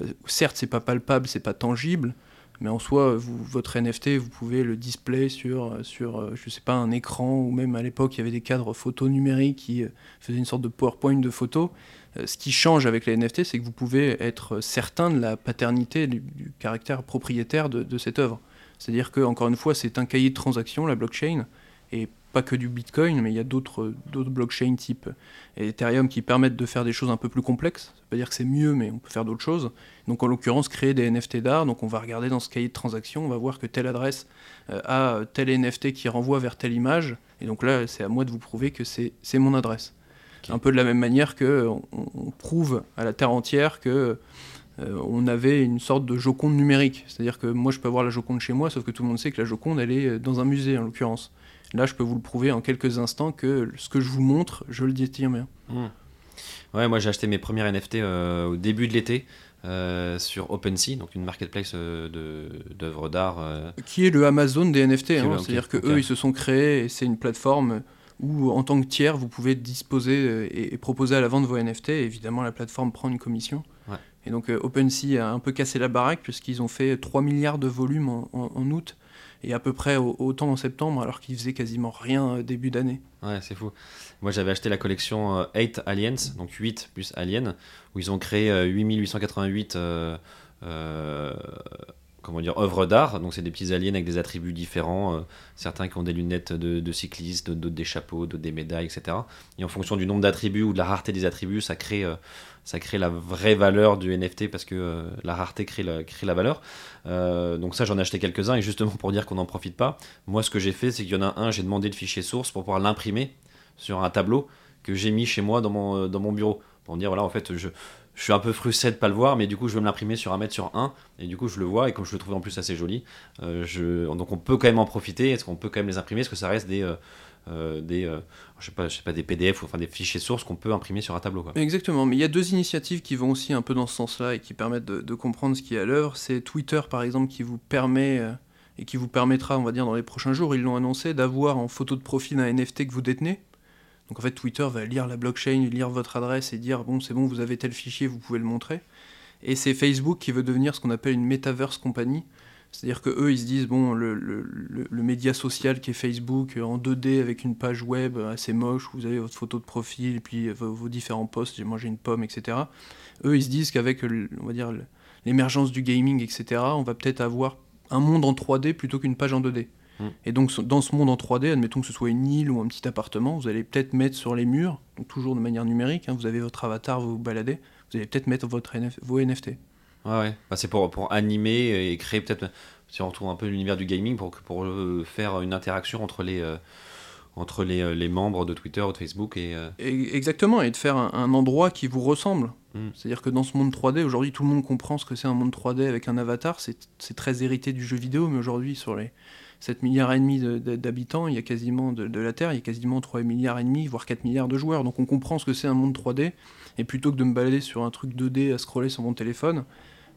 Euh, certes, c'est pas palpable, c'est pas tangible, mais en soi, votre NFT, vous pouvez le display sur, sur euh, je sais pas, un écran, ou même à l'époque, il y avait des cadres photos numériques qui euh, faisaient une sorte de PowerPoint de photos. Euh, ce qui change avec les NFT, c'est que vous pouvez être certain de la paternité, du, caractère propriétaire de, de cette œuvre. C'est-à-dire que, encore une fois, c'est un cahier de transaction, la blockchain, et pas que du Bitcoin, mais il y a d'autres blockchains type Ethereum qui permettent de faire des choses un peu plus complexes. Ça veut pas dire que c'est mieux, mais on peut faire d'autres choses. Donc en l'occurrence, créer des NFT d'art. Donc on va regarder dans ce cahier de transaction, on va voir que telle adresse euh, a tel NFT qui renvoie vers telle image. Et donc là, c'est à moi de vous prouver que c'est mon adresse. Un peu de la même manière que on, on prouve à la terre entière que euh, on avait une sorte de Joconde numérique. C'est-à-dire que moi, je peux avoir la Joconde chez moi, sauf que tout le monde sait que la Joconde, elle est euh, dans un musée, en l'occurrence. Là, je peux vous le prouver en quelques instants que ce que je vous montre, je le détiens bien. Hmm. Ouais, moi j'ai acheté mes premières NFT euh, au début de l'été euh, sur OpenSea, donc une marketplace euh, d'œuvres d'art. Qui est le Amazon des NFT. hein. C'est-à-dire que eux, ils se sont créés et c'est une plateforme où, en tant que tiers, vous pouvez disposer et, et proposer à la vente vos NFT. Et évidemment, la plateforme prend une commission. Ouais. Et donc, OpenSea a un peu cassé la baraque puisqu'ils ont fait 3 milliards de volume en, en- en août et à peu près au- autant en septembre, alors qu'ils faisaient quasiment rien euh, début d'année. Ouais, c'est fou. Moi, j'avais acheté la collection euh, 8 Aliens, donc 8 plus Alien, où ils ont créé euh, 8888 euh, euh, comment dire, œuvres d'art. Donc, c'est des petits aliens avec des attributs différents. euh, certains qui ont des lunettes de, cycliste, d'autres des chapeaux, d'autres des médailles, etc. Et en fonction du nombre d'attributs ou de la rareté des attributs, ça crée, euh, la vraie valeur du NFT parce que euh, la rareté crée la, valeur. Donc, ça, j'en ai acheté quelques-uns. Et justement, pour dire qu'on n'en profite pas, moi, ce que j'ai fait, c'est qu'il y en a un, j'ai demandé le fichier source pour pouvoir l'imprimer sur un tableau que j'ai mis chez moi dans mon, dans mon bureau. Pour me dire, voilà, en fait, je, je suis un peu frustré de pas le voir, mais du coup, je vais me l'imprimer sur un mètre sur un, et du coup, je le vois, et comme je le trouve en plus assez joli, euh, donc on peut quand même en profiter, est-ce qu'on peut quand même les imprimer, est-ce que ça reste des, euh, euh, des je sais pas, je sais pas, des PDF ou enfin des fichiers sources qu'on peut imprimer sur un tableau, quoi. Exactement, mais il y a deux initiatives qui vont aussi un peu dans ce sens-là et qui permettent de, de comprendre ce qui est à l'œuvre. C'est Twitter, par exemple, qui vous permet et qui vous permettra, on va dire, dans les prochains jours, ils l'ont annoncé, d'avoir en photo de profil un NFT que vous détenez. Donc en fait, Twitter va lire la blockchain, lire votre adresse et dire bon, c'est bon, vous avez tel fichier, vous pouvez le montrer. Et c'est Facebook qui veut devenir ce qu'on appelle une metaverse compagnie. C'est-à-dire que eux, ils se disent bon, le, le- média social qui est Facebook euh, en 2D avec une page web assez moche, où vous avez votre photo de profil et puis euh, vos, vos différents posts, j'ai mangé une pomme, etc. Eux, ils se disent qu'avec, on va dire, l'émergence du gaming, etc., on va peut-être avoir un monde en 3D plutôt qu'une page en 2D. Mm. Et donc, dans ce monde en 3D, admettons que ce soit une île ou un petit appartement, vous allez peut-être mettre sur les murs, donc toujours de manière numérique, hein, vous avez votre avatar, vous vous baladez, vous allez peut-être mettre votre NF vos NFT. Ouais, ouais. Bah, c'est pour, pour animer et créer peut-être, si on retrouve un peu l'univers du gaming, pour, pour euh, faire une interaction entre les, euh, entre les, les, membres de Twitter ou de Facebook et, Exactement, et de faire un, un endroit qui vous ressemble. Mm. C'est-à-dire que dans ce monde 3D, aujourd'hui, tout le monde comprend ce que c'est un monde 3D avec un avatar. C'est très hérité du jeu vidéo, mais aujourd'hui, sur les 7 milliards et demi d'habitants, il y a quasiment de, la Terre, il y a quasiment 3 milliards et demi, voire 4 milliards de joueurs. Donc on comprend ce que c'est un monde 3D. Et plutôt que de me balader sur un truc 2D à scroller sur mon téléphone,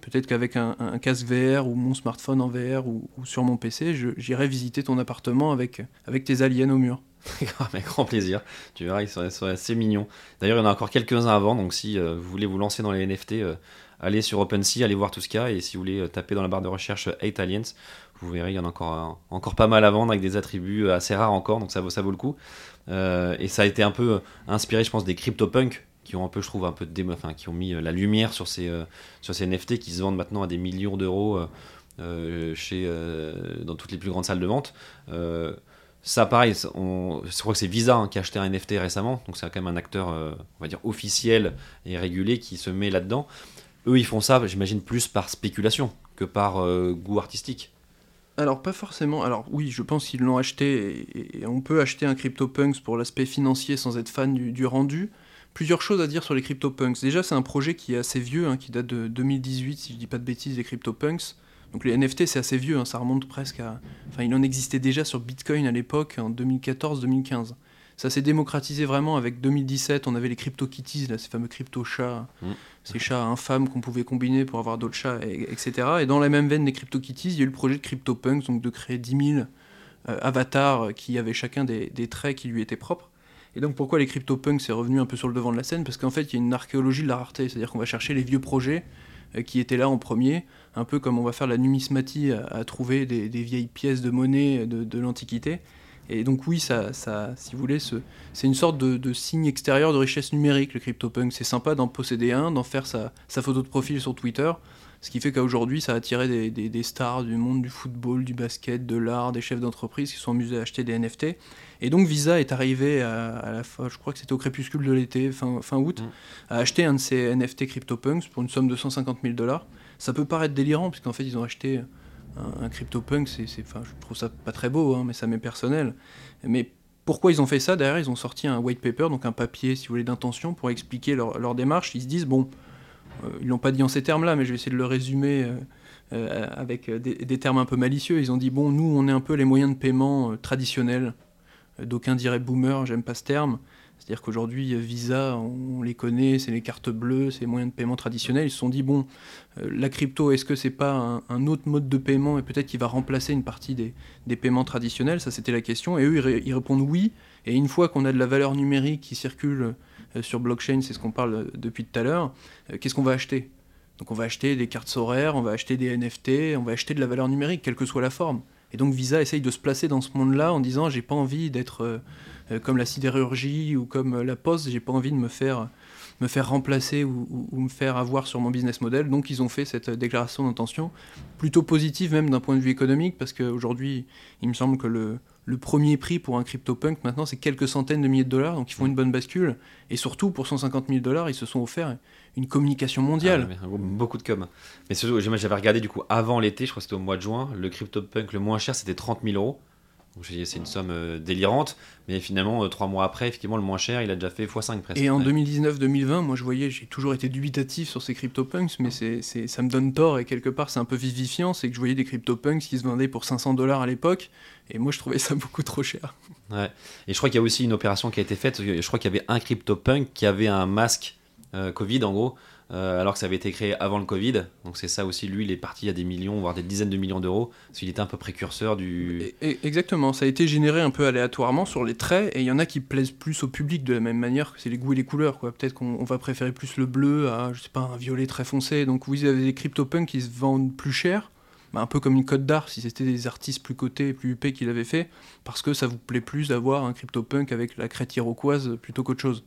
peut-être qu'avec un, casque VR ou mon smartphone en VR ou, sur mon PC, j'irai visiter ton appartement avec, avec tes aliens au mur. Avec grand plaisir. Tu verras, ils seraient, assez mignons. D'ailleurs, il y en a encore quelques-uns avant, donc si euh, vous voulez vous lancer dans les NFT, euh, allez sur OpenSea, allez voir tout ce qu'il y a. Et si vous voulez euh, taper dans la barre de recherche 8 Aliens, vous verrez, il y en a encore, encore pas mal à vendre avec des attributs assez rares encore, donc ça vaut, ça vaut le coup. et ça a été un peu inspiré, je pense, des CryptoPunk qui ont un peu, je trouve, un peu de qui ont mis la lumière sur ces, sur ces NFT qui se vendent maintenant à des millions d'euros chez, dans toutes les plus grandes salles de vente. Ça, pareil, je crois que c'est Visa hein, qui a acheté un NFT récemment, donc c'est quand même un acteur, euh, on va dire, officiel et régulier qui se met là-dedans. Eux, ils font ça, j'imagine, plus par spéculation que par euh, goût artistique. Alors, pas forcément. Alors, oui, je pense qu'ils l'ont acheté et, on peut acheter un CryptoPunks pour l'aspect financier sans être fan du, rendu. Plusieurs choses à dire sur les CryptoPunks. Déjà, c'est un projet qui est assez vieux, hein, qui date de 2018, si je dis pas de bêtises, les CryptoPunks. Donc les NFT, c'est assez vieux, hein, ça remonte presque à... Enfin, il en existait déjà sur Bitcoin à l'époque, en 2014-2015. Ça s'est démocratisé vraiment avec 2017, on avait les CryptoKitties, là, ces fameux crypto-chats, mmh. ces chats infâmes qu'on pouvait combiner pour avoir d'autres chats, etc. Et dans la même veine des CryptoKitties, il y a eu le projet de CryptoPunks, donc de créer 10 000 euh, avatars qui avaient chacun des, traits qui lui étaient propres. Et donc pourquoi les CryptoPunks c'est revenu un peu sur le devant de la scène? Parce qu'en fait, il y a une archéologie de la rareté, c'est-à-dire qu'on va chercher les vieux projets euh, qui étaient là en premier, un peu comme on va faire la numismatie à, trouver des, vieilles pièces de monnaie de, l'Antiquité. Et donc oui, ça, ça, si vous voulez, c'est une sorte de, signe extérieur de richesse numérique, le CryptoPunk. C'est sympa d'en posséder un, d'en faire sa, photo de profil sur Twitter, ce qui fait qu'aujourd'hui, ça a attiré des, des, stars du monde du football, du basket, de l'art, des chefs d'entreprise qui sont amusés à acheter des NFT. Et donc Visa est arrivé à, la fin, je crois que c'était au crépuscule de l'été, fin, fin août, mm. à acheter un de ces NFT CryptoPunks pour une somme de 150 000 dollars. Ça peut paraître délirant, puisqu'en fait ils ont acheté un, CryptoPunk, c'est, enfin, je trouve ça pas très beau, hein, mais ça m'est personnel. Mais pourquoi ils ont fait ça? Derrière, ils ont sorti un white paper, donc un papier, si vous voulez, d'intention pour expliquer leur, démarche. Ils se disent, bon, euh, ils l'ont pas dit en ces termes-là, mais je vais essayer de le résumer euh, euh, avec des, des, termes un peu malicieux. Ils ont dit, bon, nous, on est un peu les moyens de paiement traditionnels D'aucuns diraient boomer, j'aime pas ce terme. C'est-à-dire qu'aujourd'hui, Visa, on les connaît, c'est les cartes bleues, c'est les moyens de paiement traditionnels. Ils se sont dit, bon, euh, la crypto, est-ce que c'est pas un, autre mode de paiement et peut-être qu'il va remplacer une partie des, paiements traditionnels? Ça, c'était la question. Et eux, ils, répondent oui. Et une fois qu'on a de la valeur numérique qui circule euh, sur blockchain, c'est ce qu'on parle euh, depuis tout à l'heure, qu'est-ce qu'on va acheter? Donc on va acheter des cartes horaires, on va acheter des NFT, on va acheter de la valeur numérique, quelle que soit la forme. Et donc Visa essaye de se placer dans ce monde-là en disant j'ai pas envie d'être comme la sidérurgie ou comme euh, la poste, j'ai pas envie de me faire, me faire remplacer ou, me faire avoir sur mon business model. Donc ils ont fait cette déclaration d'intention, plutôt positive même d'un point de vue économique, parce qu'aujourd'hui il me semble que le, premier prix pour un CryptoPunk maintenant c'est quelques centaines de milliers de dollars, donc ils font une bonne bascule. Et surtout pour 150 000 dollars, ils se sont offerts une communication mondiale. Ah beaucoup de com. Mais j'avais regardé du coup avant l'été, je crois que c'était au mois de juin, le CryptoPunk le moins cher c'était 30 000 euros. C'est une somme euh, délirante, mais finalement, euh, trois mois après, effectivement, le moins cher, il a déjà fait x5 presque. Et en 2019-2020, moi je voyais, j'ai toujours été dubitatif sur ces CryptoPunks, mais c'est, ça me donne tort et quelque part c'est un peu vivifiant, c'est que je voyais des CryptoPunks qui se vendaient pour 500 dollars à l'époque, et moi je trouvais ça beaucoup trop cher. Ouais. Et je crois qu'il y a aussi une opération qui a été faite, je crois qu'il y avait un CryptoPunk qui avait un masque euh, Covid en gros, euh, alors que ça avait été créé avant le Covid. Donc c'est ça aussi, lui, il est parti à des millions, voire des dizaines de millions d'euros, parce qu'il était un peu précurseur du... exactement, ça a été généré un peu aléatoirement sur les traits, et il y en a qui plaisent plus au public de la même manière que c'est les goûts et les couleurs. quoi. Peut-être qu'on va préférer plus le bleu à, je sais pas, un violet très foncé. Donc vous avez des CryptoPunks qui se vendent plus cher, bah, un peu comme une cote d'art si c'était des artistes plus cotés, plus huppés qui l'avaient fait, parce que ça vous plaît plus d'avoir un CryptoPunk avec la crête iroquoise plutôt qu'autre chose.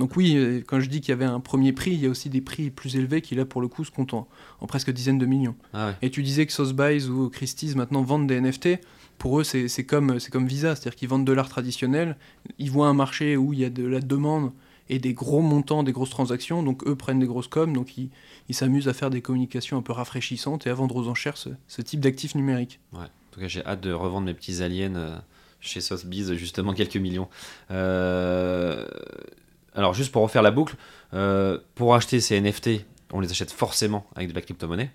Donc oui, euh, quand je dis qu'il y avait un premier prix, il y a aussi des prix plus élevés qui là pour le coup se comptent en, presque dizaines de millions. Ah Et tu disais que Sotheby's ou Christie's maintenant vendent des NFT. Pour eux, c'est comme, comme Visa, c'est-à-dire qu'ils vendent de l'art traditionnel. Ils voient un marché où il y a de la demande et des gros montants, des grosses transactions. Donc eux prennent des grosses coms, donc ils s'amusent à faire des communications un peu rafraîchissantes et à vendre aux enchères ce, type d'actifs numériques. Ouais. En tout cas, j'ai hâte de revendre mes petits aliens. Euh, chez Sotheby's justement quelques millions. Euh, alors juste pour refaire la boucle, euh, pour acheter ces NFT, on les achète forcément avec de la crypto-monnaie.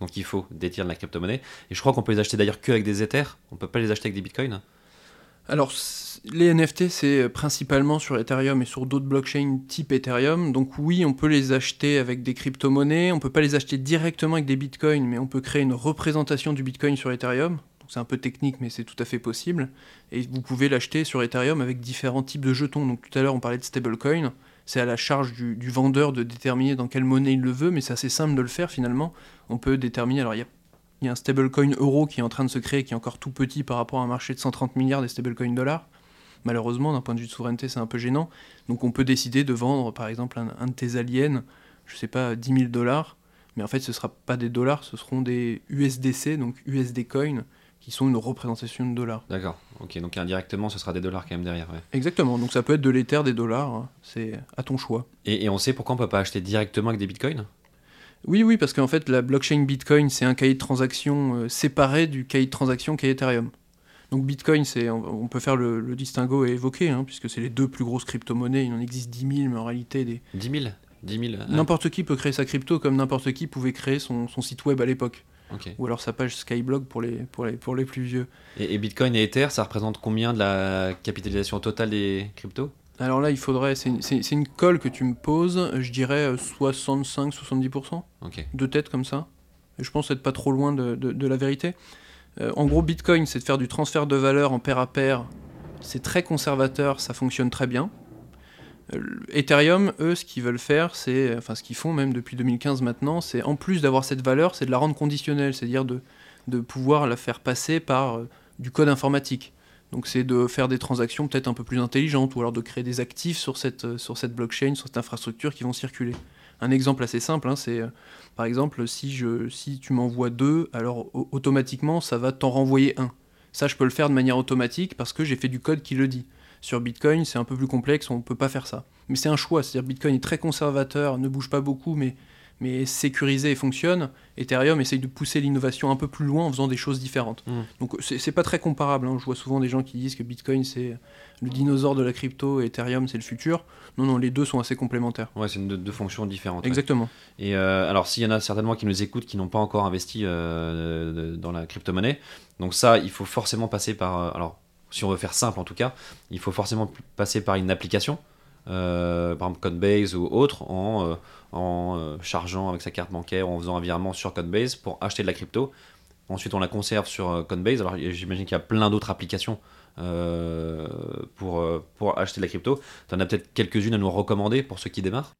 Donc il faut détenir de la crypto-monnaie. Et je crois qu'on peut les acheter d'ailleurs que avec des Ethers. On peut pas les acheter avec des Bitcoins. Alors, les NFT, c'est principalement sur Ethereum et sur d'autres blockchains type Ethereum. Donc oui, on peut les acheter avec des crypto-monnaies. On peut pas les acheter directement avec des bitcoins, mais on peut créer une représentation du bitcoin sur Ethereum. C'est un peu technique, mais c'est tout à fait possible. Et vous pouvez l'acheter sur Ethereum avec différents types de jetons. Donc tout à l'heure, on parlait de stablecoin. C'est à la charge du, vendeur de déterminer dans quelle monnaie il le veut, mais c'est assez simple de le faire finalement. On peut déterminer, alors il y a un stablecoin euro qui est en train de se créer, qui est encore tout petit par rapport à un marché de 130 milliards des stablecoins dollars. Malheureusement, d'un point de vue de souveraineté, c'est un peu gênant. Donc on peut décider de vendre, par exemple, un, un de tes aliens, je sais pas, 10 000 dollars. Mais en fait, ce ne sera pas des dollars, ce seront des USDC, donc USD coin, qui sont une représentation de dollars. D'accord. Ok. Donc indirectement, ce sera des dollars quand même derrière. ouais. Exactement, donc ça peut être de l'Ether, des dollars, hein. c'est à ton choix. Et, et on sait pourquoi on peut pas acheter directement avec des Bitcoins? Oui, oui, parce qu'en fait, la blockchain Bitcoin, c'est un cahier de transaction euh, séparé du cahier de transaction qu'est Ethereum. Donc Bitcoin, c'est, on, peut faire le, le distinguo et évoquer, hein, puisque c'est les deux plus grosses crypto-monnaies. Il en existe 10 000, mais en réalité, des... 10 000 10 000 ah, n'importe qui peut créer sa crypto comme n'importe qui pouvait créer son, son site web à l'époque. Ou alors sa page Skyblog pour les, pour les, pour les plus vieux. Et, et Bitcoin et Ether, ça représente combien de la capitalisation totale des cryptos? Alors là, il faudrait, c'est, c'est une colle que tu me poses, je dirais euh, 65-70%. Ok. de tête comme ça. Et je pense être pas trop loin de, de- de la vérité. Euh, en gros, Bitcoin, c'est de faire du transfert de valeur en pair à pair. C'est très conservateur, ça fonctionne très bien. Euh, Ethereum, eux, ce qu'ils veulent faire, c'est, enfin ce qu'ils font même depuis 2015 maintenant, c'est en plus d'avoir cette valeur, c'est de la rendre conditionnelle, c'est-à-dire de, de pouvoir la faire passer par euh, du code informatique. Donc c'est de faire des transactions peut-être un peu plus intelligentes, ou alors de créer des actifs sur cette, euh, sur cette blockchain, sur cette infrastructure qui vont circuler. Un exemple assez simple, hein, c'est par exemple si, je, si tu m'envoies deux, alors au- automatiquement ça va t'en renvoyer un. Ça je peux le faire de manière automatique parce que j'ai fait du code qui le dit. Sur Bitcoin c'est un peu plus complexe, on ne peut pas faire ça. Mais c'est un choix, c'est-à-dire Bitcoin est très conservateur, ne bouge pas beaucoup mais, mais sécurisé et fonctionne. Ethereum essaye de pousser l'innovation un peu plus loin en faisant des choses différentes. Mm. Donc c'est pas très comparable, hein. je vois souvent des gens qui disent que Bitcoin c'est le dinosaure de la crypto et Ethereum c'est le futur. Non, non, les deux sont assez complémentaires. Ouais, c'est deux, deux fonctions différentes. ouais. Exactement. Et euh, alors, s'il y en a certainement qui nous écoutent qui n'ont pas encore investi euh, dans la crypto-monnaie, donc ça, il faut forcément passer par. euh, alors, si on veut faire simple en tout cas, il faut forcément passer par une application, euh, par exemple Codebase ou autre, en, euh, en euh, chargeant avec sa carte bancaire, en faisant un virement sur Codebase pour acheter de la crypto. Ensuite, on la conserve sur Codebase. Alors, j'imagine qu'il y a plein d'autres applications pour, pour acheter de la crypto. Tu en as peut-être quelques-unes à nous recommander pour ceux qui démarrent?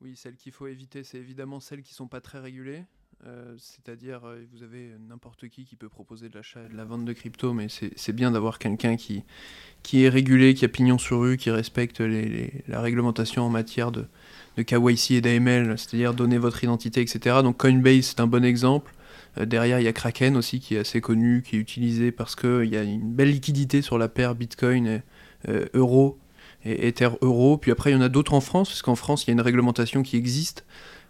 Oui, celles qu'il faut éviter, c'est évidemment celles qui sont pas très régulées. Euh, C'est-à-dire, euh, vous avez n'importe qui qui peut proposer de l'achat et de la vente de crypto, mais c'est bien d'avoir quelqu'un qui, qui est régulé, qui a pignon sur rue, qui respecte la réglementation en matière de, de KYC et d'AML, c'est-à-dire donner votre identité, etc. Donc Coinbase, c'est un bon exemple. Euh, derrière, il y a Kraken aussi, qui est assez connu, qui est utilisé parce qu'il y a une belle liquidité sur la paire Bitcoin et euro et Ether euro. Puis après, il y en a d'autres en France, parce qu'en France, il y a une réglementation qui existe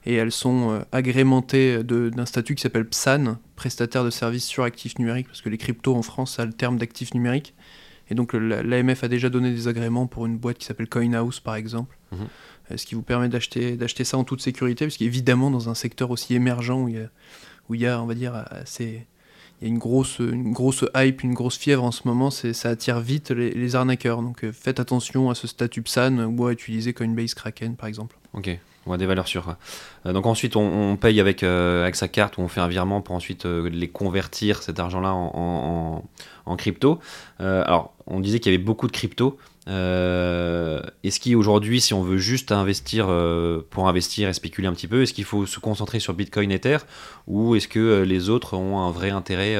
et elles sont euh, agrémentées d'un statut qui s'appelle PSAN, prestataire de services sur actifs numériques, parce que les cryptos en France, ça a le terme d'actifs numériques. Et donc l'AMF a déjà donné des agréments pour une boîte qui s'appelle CoinHouse, par exemple, Mhm. Euh, ce qui vous permet d'acheter ça en toute sécurité, parce qu'évidemment, dans un secteur aussi émergent où il y a, où il y a on va dire, assez... Il y a une grosse, une grosse hype, une grosse fièvre en ce moment, ça attire vite les, les arnaqueurs. Donc euh, faites attention à ce statut PSAN ou à utiliser Coinbase Kraken par exemple. Ok, a des valeurs sûres. Euh, donc ensuite, on, paye avec, euh, avec sa carte ou on fait un virement pour ensuite euh, les convertir cet argent-là en, crypto. Alors, on disait qu'il y avait beaucoup de crypto. Est-ce qu'aujourd'hui, si on veut juste investir pour investir et spéculer un petit peu, est-ce qu'il faut se concentrer sur Bitcoin Ether ou est-ce que les autres ont un vrai intérêt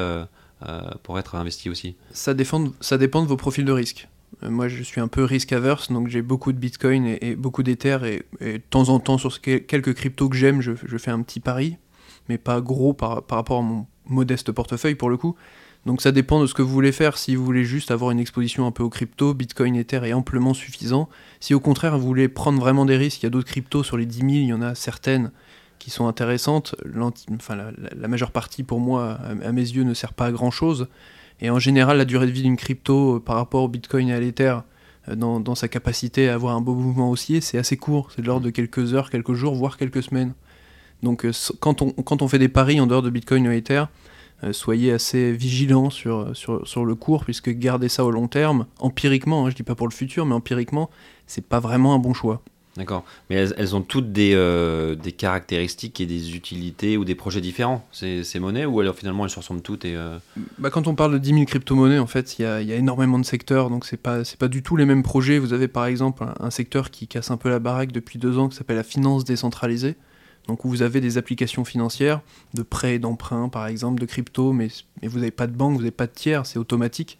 pour être investis aussi? Ça ça dépend de vos profils de risque. Euh, moi, je suis un peu risk averse, donc j'ai beaucoup de Bitcoin et, beaucoup d'Ether, et, de temps en temps, sur quelques cryptos que j'aime, je, fais un petit pari, mais pas gros par, par rapport à mon modeste portefeuille pour le coup. Donc ça dépend de ce que vous voulez faire. Si vous voulez juste avoir une exposition un peu aux cryptos, Bitcoin, Ether est amplement suffisant. Si au contraire vous voulez prendre vraiment des risques, il y a d'autres cryptos sur les 10 000, il y en a certaines qui sont intéressantes. La, majeure partie, pour moi, à mes yeux, ne sert pas à grand chose. Et en général, la durée de vie d'une crypto euh, par rapport au Bitcoin et à l'Ether, euh, dans, sa capacité à avoir un beau mouvement haussier, c'est assez court. C'est de l'ordre de quelques heures, quelques jours, voire quelques semaines. Donc, euh, quand on, quand on fait des paris en dehors de Bitcoin ou Ether, soyez assez sur, sur le cours, puisque garder ça au long terme, empiriquement, hein, je dis pas pour le futur, mais empiriquement, c'est pas vraiment un bon choix. D'accord. Mais elles, ont toutes des, euh, des caractéristiques et des utilités ou des projets différents, ces, ces monnaies, ou alors finalement elles se ressemblent toutes et. euh, Bah, quand on parle de 10 000 crypto-monnaies, en fait, il y y a énormément de secteurs, donc c'est pas, c'est pas du tout les mêmes projets. Vous avez par exemple un, un secteur qui casse un peu la baraque depuis deux ans, qui s'appelle la finance décentralisée. Donc où vous avez des applications financières, de prêts et d'emprunts par exemple, de crypto, mais, mais vous n'avez pas de banque, vous n'avez pas de tiers, c'est automatique.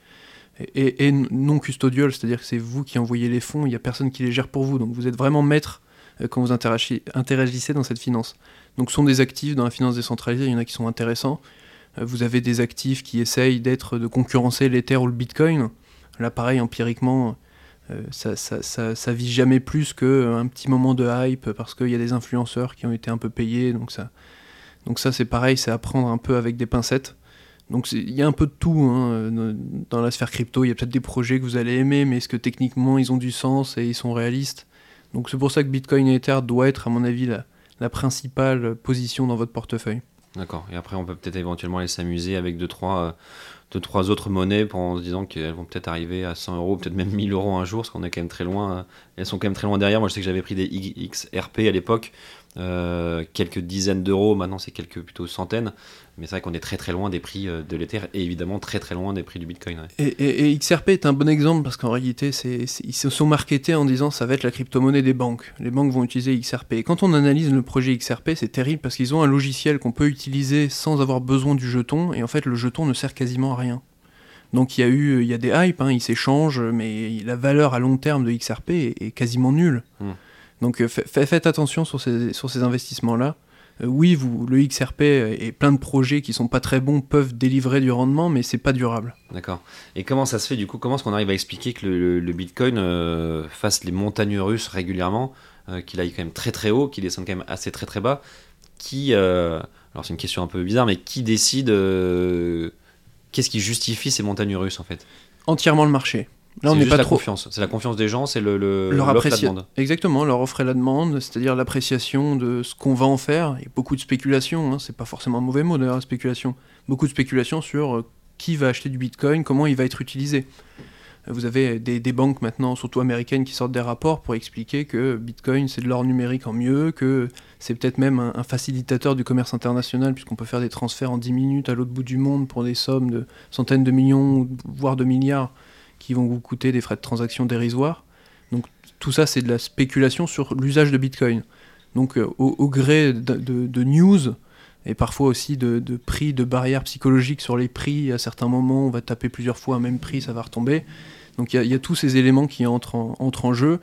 Et, non custodial, c'est-à-dire que c'est vous qui envoyez les fonds, il n'y a personne qui les gère pour vous. Donc vous êtes vraiment maître euh, quand vous interagi- interagissez dans cette finance. Donc ce sont des actifs dans la finance décentralisée, il y en a qui sont intéressants. Euh, Vous avez des actifs qui essayent d'être de concurrencer l'Ether ou le Bitcoin. Là, pareil, empiriquement, euh, ça, ça, ça, ça vit jamais plus qu'un petit moment de hype parce qu'il y a des influenceurs qui ont été un peu payés. Donc ça, donc ça c'est pareil, c'est à prendre un peu avec des pincettes. Donc il y a un peu de tout hein, euh, dans la sphère crypto. Il y a peut-être des projets que vous allez aimer, mais est-ce que techniquement ils ont du sens et ils sont réalistes? Donc c'est pour ça que Bitcoin et Ether doit être, à mon avis, la, principale position dans votre portefeuille. D'accord. Et après, on peut peut-être éventuellement aller s'amuser avec deux trois, euh, deux, trois autres monnaies en se disant qu'elles vont peut-être arriver à 100 euros, peut-être même 1000 euros un jour, parce qu'on est quand même très loin. euh, Elles sont quand même très loin derrière. Moi, je sais que j'avais pris des XRP à l'époque, euh, quelques dizaines d'euros. Maintenant, c'est quelques plutôt centaines. Mais c'est vrai qu'on est très très loin des prix euh, de l'Ether et évidemment très très loin des prix du Bitcoin. ouais. Et, et- et XRP est un bon exemple parce qu'en réalité, c'est, c'est- ils se sont marketés en disant ça va être la crypto-monnaie des banques. Les banques vont utiliser XRP. Et quand on analyse le projet XRP, c'est terrible parce qu'ils ont un logiciel qu'on peut utiliser sans avoir besoin du jeton. Et en fait, le jeton ne sert quasiment à rien. Donc il y a eu, il y a des hypes, hein, ils s'échangent, mais la valeur à long terme de XRP est, est quasiment nulle. Hmm. Donc euh, fa- fa- faites attention sur ces, sur ces investissements-là. Euh, oui, vous, le XRP et plein de projets qui sont pas très bons peuvent délivrer du rendement, mais c'est pas durable. D'accord. Et comment ça se fait du coup Comment est-ce qu'on arrive à expliquer que le, le- le Bitcoin euh, fasse les montagnes russes régulièrement, euh, qu'il aille quand même très très haut, qu'il descende quand même assez très très bas Qui, euh, alors c'est une question un peu bizarre, mais qui décide euh, Qu'est-ce qui justifie ces montagnes russes en fait? Entièrement le marché. Là, on C'est n'est pas la trop confiance. C'est la confiance des gens, c'est le, le leur la demande. Exactement, leur offre et la demande, c'est-à-dire l'appréciation de ce qu'on va en faire. Il y a beaucoup de spéculation, hein, c'est pas forcément un mauvais mot d'ailleurs, la spéculation. Beaucoup de spéculation sur euh, qui va acheter du bitcoin, comment il va être utilisé. Vous avez des, des banques maintenant, surtout américaines, qui sortent des rapports pour expliquer que bitcoin c'est de l'or numérique en mieux, que c'est peut-être même un, un facilitateur du commerce international, puisqu'on peut faire des transferts en 10 minutes à l'autre bout du monde pour des sommes de centaines de millions, voire de milliards, qui vont vous coûter des frais de transaction dérisoires. Donc tout ça, c'est de la spéculation sur l'usage de Bitcoin. Donc euh, au, gré de, news et parfois aussi de, prix, de barrières psychologiques sur les prix, à certains moments, on va taper plusieurs fois un même prix, ça va retomber. Donc il y a- tous ces éléments qui entrent en, entrent en jeu.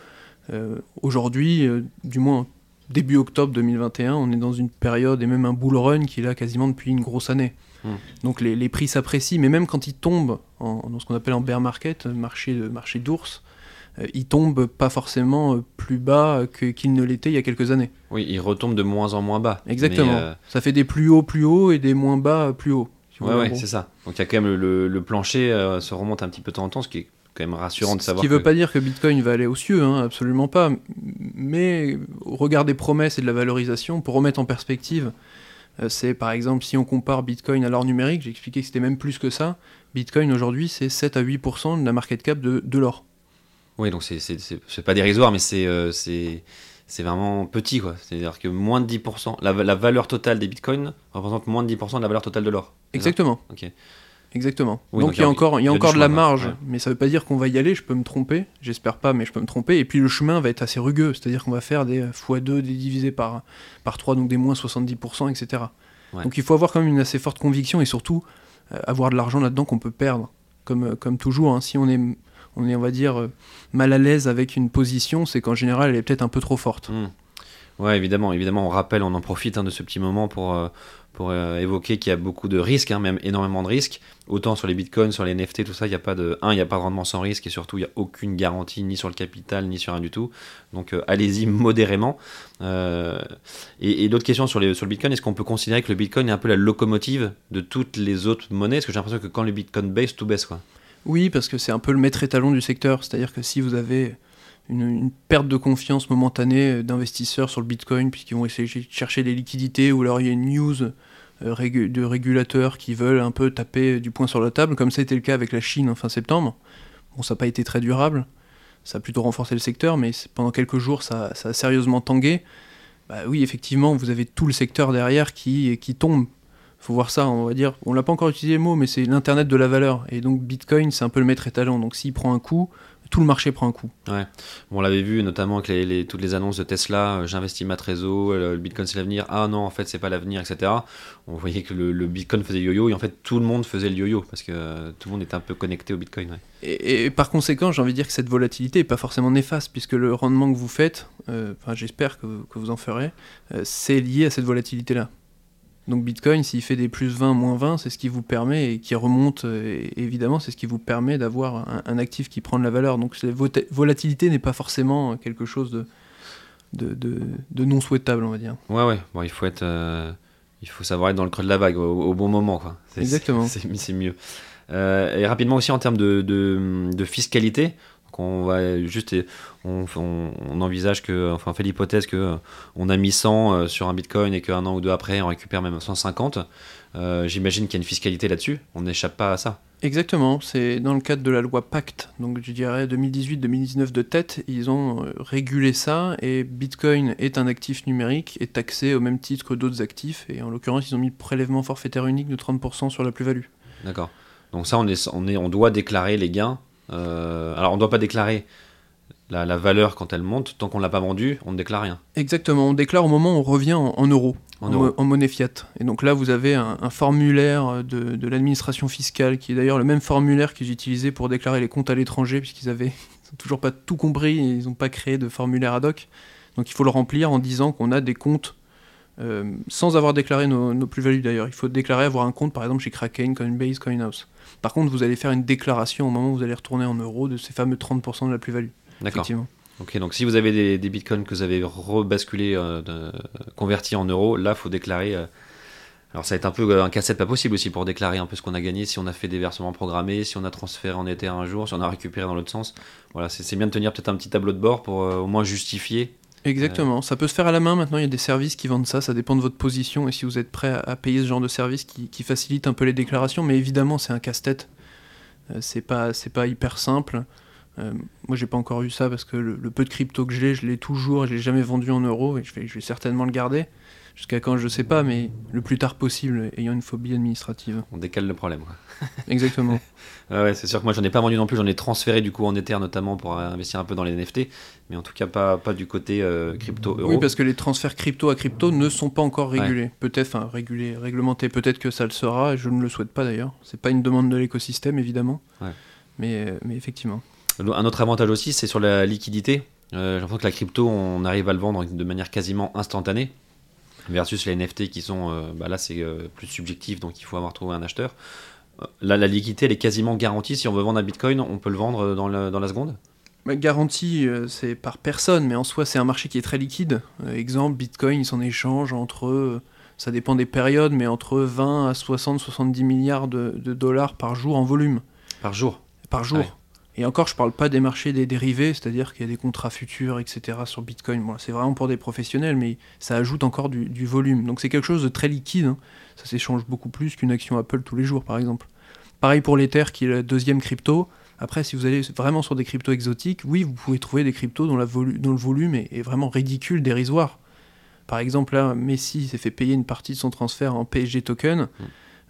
Euh, Aujourd'hui, euh, du moins début octobre 2021, on est dans une période et même un bull run qui est là quasiment depuis une grosse année. Hmm. Donc les, les prix s'apprécient, mais même quand ils tombent en, dans ce qu'on appelle en bear market, marché de marché d'ours, euh, ils tombent pas forcément euh, plus bas qu'ils ne l'étaient il y a quelques années. Oui, il retombe de moins en moins bas. Exactement. Euh, Ça fait des plus hauts plus hauts et des moins bas plus hauts. si ouais, en c'est ça. Donc il y a quand même le, plancher euh, se remonte un petit peu de temps en temps, ce qui est quand même rassurant de Ce savoir. qui ne veut pas dire que Bitcoin va aller aux cieux, hein, absolument pas. Mais au regard des promesses et de la valorisation, pour remettre en perspective, euh, c'est par exemple si on compare Bitcoin à l'or numérique, j'ai expliqué que c'était même plus que ça. Bitcoin aujourd'hui, c'est 7 à 8% de la market cap de, de l'or. Oui, donc c'est- pas dérisoire, mais c'est euh, c'est vraiment petit, quoi. C'est-à-dire que moins de 10%, la, la valeur totale des bitcoins représente moins de 10% de la valeur totale de l'or. Exactement. Ok. Exactement. Oui, donc donc il y a encore, il y a y encore de la marge, ouais. mais ça veut pas dire qu'on va y aller, je peux me tromper, j'espère pas, mais je peux me tromper. Et puis le chemin va être assez rugueux, c'est-à-dire qu'on va faire des x2, des divisés par, par 3, donc des moins 70%, etc. Ouais. Donc il faut avoir quand même une assez forte conviction et surtout euh, avoir de l'argent là-dedans qu'on peut perdre. Comme, euh, comme toujours, hein. si on est, on est, on va dire, euh, mal à l'aise avec une position, c'est qu'en général elle est peut-être un peu trop forte. Hmm. Ouais, évidemment, évidemment, on rappelle, on en profite hein, de ce petit moment pour, euh, pour euh, évoquer qu'il y a beaucoup de risques, hein, même énormément de risques. Autant sur les bitcoins, sur les NFT, tout ça, il n'y a pas de. Un, il n'y a pas de rendement sans risque et surtout, il n'y a aucune garantie ni sur le capital ni sur rien du tout. Donc euh, allez-y modérément. Euh, et, et d'autres questions sur, les, sur le bitcoin, est-ce qu'on peut considérer que le bitcoin est un peu la locomotive de toutes les autres monnaies? Parce que j'ai l'impression que quand le bitcoin baisse, tout baisse quoi. Oui, parce que c'est un peu le maître étalon du secteur. C'est-à-dire que si vous avez une, une perte de confiance momentanée d'investisseurs sur le Bitcoin, puisqu'ils vont essayer de chercher des liquidités, ou alors il y a une news euh, de régulateurs qui veulent un peu taper du poing sur la table, comme ça a été le cas avec la Chine en fin septembre. Bon, ça n'a pas été très durable, ça a plutôt renforcé le secteur, mais pendant quelques jours, ça, ça a sérieusement tangué. Bah oui, effectivement, vous avez tout le secteur derrière qui, qui tombe. faut voir ça, on va dire. On l'a pas encore utilisé le mot, mais c'est l'internet de la valeur. Et donc Bitcoin, c'est un peu le maître étalon. Donc s'il prend un coup, tout le marché prend un coup. Bon, on l'avait vu notamment avec les, les- toutes les annonces de Tesla, euh, j'investis ma trésor, le, le bitcoin c'est l'avenir, ah non en fait c'est pas l'avenir, etc. On voyait que le, le bitcoin faisait yo-yo et en fait tout le monde faisait le yo-yo parce que euh, tout le monde était un peu connecté au bitcoin. ouais. Et, et par conséquent, j'ai envie de dire que cette volatilité n'est pas forcément néfaste, puisque le rendement que vous faites, euh, enfin j'espère que, que vous en ferez, c'est lié à cette volatilité-là. Donc Bitcoin, s'il fait des plus 20, moins 20, c'est ce qui vous permet, et qui remonte, et évidemment, c'est ce qui vous permet d'avoir un, un actif qui prend de la valeur. Donc la volatilité n'est pas forcément quelque chose de, de, de- de non souhaitable, on va dire. Ouais ouais, bon il faut être, euh, il faut savoir être dans le creux de la vague au, au bon moment quoi. Exactement. C'est mieux. Euh, et rapidement aussi en termes de fiscalité, donc on va juste, on, on, on envisage que, enfin on fait l'hypothèse que euh, on a mis 100 euh, sur un bitcoin et qu'un an ou deux après on récupère même 150. Euh, J'imagine qu'il y a une fiscalité là-dessus. On n'échappe pas à ça. Exactement, c'est dans le cadre de la loi Pacte, donc je dirais 2018-2019 de tête, ils ont régulé ça et Bitcoin est un actif numérique et taxé au même titre que d'autres actifs et en l'occurrence ils ont mis le prélèvement forfaitaire unique de 30% sur la plus-value. D'accord. Donc ça, on, est, on, est, on doit déclarer les gains. Euh, alors, on ne doit pas déclarer la, la valeur quand elle monte. Tant qu'on ne l'a pas vendue, on ne déclare rien. Exactement, on déclare au moment où on revient en, en euros, En monnaie fiat. Et donc là vous avez un, un formulaire de, de l'administration fiscale qui est d'ailleurs le même formulaire qu'ils utilisaient pour déclarer les comptes à l'étranger puisqu'ils avaient ils ont toujours pas tout compris et ils n'ont pas créé de formulaire ad hoc. Donc il faut le remplir en disant qu'on a des comptes euh, sans avoir déclaré nos, nos plus-values d'ailleurs. Il faut déclarer avoir un compte par exemple chez Kraken, Coinbase, Coinhouse. Par contre, vous allez faire une déclaration au moment où vous allez retourner en euros de ces fameux 30% de la plus-value. D'accord. Ok, donc si vous avez des, des bitcoins que vous avez rebasculés, euh, convertis en euros, là, faut déclarer. euh, alors, ça va être un peu euh, un casse-tête pas possible aussi pour déclarer un peu ce qu'on a gagné, si on a fait des versements programmés, si on a transféré en Ether un jour, si on a récupéré dans l'autre sens. Voilà, c'est bien de tenir peut-être un petit tableau de bord pour au moins justifier. Exactement, ça peut se faire à la main maintenant, il y a des services qui vendent ça, ça dépend de votre position et si vous êtes prêt à, à payer ce genre de service qui, qui facilite un peu les déclarations, mais évidemment c'est un casse-tête, Euh, c'est pas, pas hyper simple. Euh, moi j'ai pas encore eu ça parce que le, le peu de crypto que j'ai, je l'ai toujours, je l'ai jamais vendu en euros et je vais, je vais certainement le garder. Jusqu'à quand je sais pas, mais le plus tard possible, ayant une phobie administrative. On décale le problème. Exactement. Ah ouais, c'est sûr que moi, j'en ai pas vendu non plus, j'en ai transféré du coup en Ether notamment pour investir un peu dans les NFT, mais en tout cas pas, pas du côté euh, crypto-euro. Oui, parce que les transferts crypto à crypto ne sont pas encore Ouais. régulés. Peut-être, enfin, régulés, réglementés, peut-être que ça le sera, et je ne le souhaite pas d'ailleurs. C'est pas une demande de l'écosystème, évidemment. Ouais. Mais, euh, mais effectivement. Un autre avantage aussi, c'est sur la liquidité. Euh, J'ai l'impression que la crypto, on arrive à le vendre de manière quasiment instantanée, versus les NFT qui sont, euh, bah là c'est euh, plus subjectif, donc il faut avoir trouvé un acheteur. Euh, Là, la liquidité, elle est quasiment garantie. Si on veut vendre un bitcoin, on peut le vendre dans, le- dans la seconde? Bah, garantie, euh, c'est par personne, mais en soi, c'est un marché qui est très liquide. Exemple, Bitcoin, il s'en échange entre, ça dépend des périodes, mais entre 20 à 60, 70 milliards de, de dollars par jour en volume. par jour? Par jour. Ouais. Et encore, je parle pas des marchés des dérivés, c'est-à-dire qu'il y a des contrats futurs, etc. sur Bitcoin. Bon, c'est vraiment pour des professionnels, mais ça ajoute encore du, volume. Donc c'est quelque chose de très liquide. hein. Ça s'échange beaucoup plus qu'une action Apple tous les jours, par exemple. Pareil pour l'Ether, qui est la deuxième crypto. Après, si vous allez vraiment sur des cryptos exotiques, oui, vous pouvez trouver des cryptos dont, le volume est, est vraiment ridicule, dérisoire. Par exemple, là, Messi s'est fait payer une partie de son transfert en PSG token.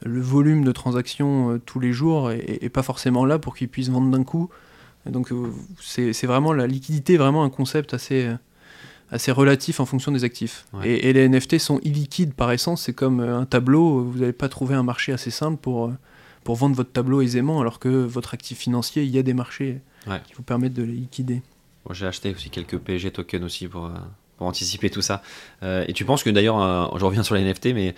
Le volume de transactions euh, tous les jours est, est- pas forcément là pour qu'il puisse vendre d'un coup. Donc euh, c'est vraiment la liquidité, est vraiment un concept assez, euh, assez relatif en fonction des actifs. Ouais. Et, et les NFT sont illiquides par essence. C'est comme un tableau. Vous n'allez pas trouver un marché assez simple pour, pour vendre votre tableau aisément, alors que votre actif financier, il y a des marchés Ouais. qui vous permettent de les liquider. Bon, J'ai acheté aussi quelques PSG tokens aussi pour, pour anticiper tout ça. Euh, et tu penses que d'ailleurs, je reviens sur les NFT, mais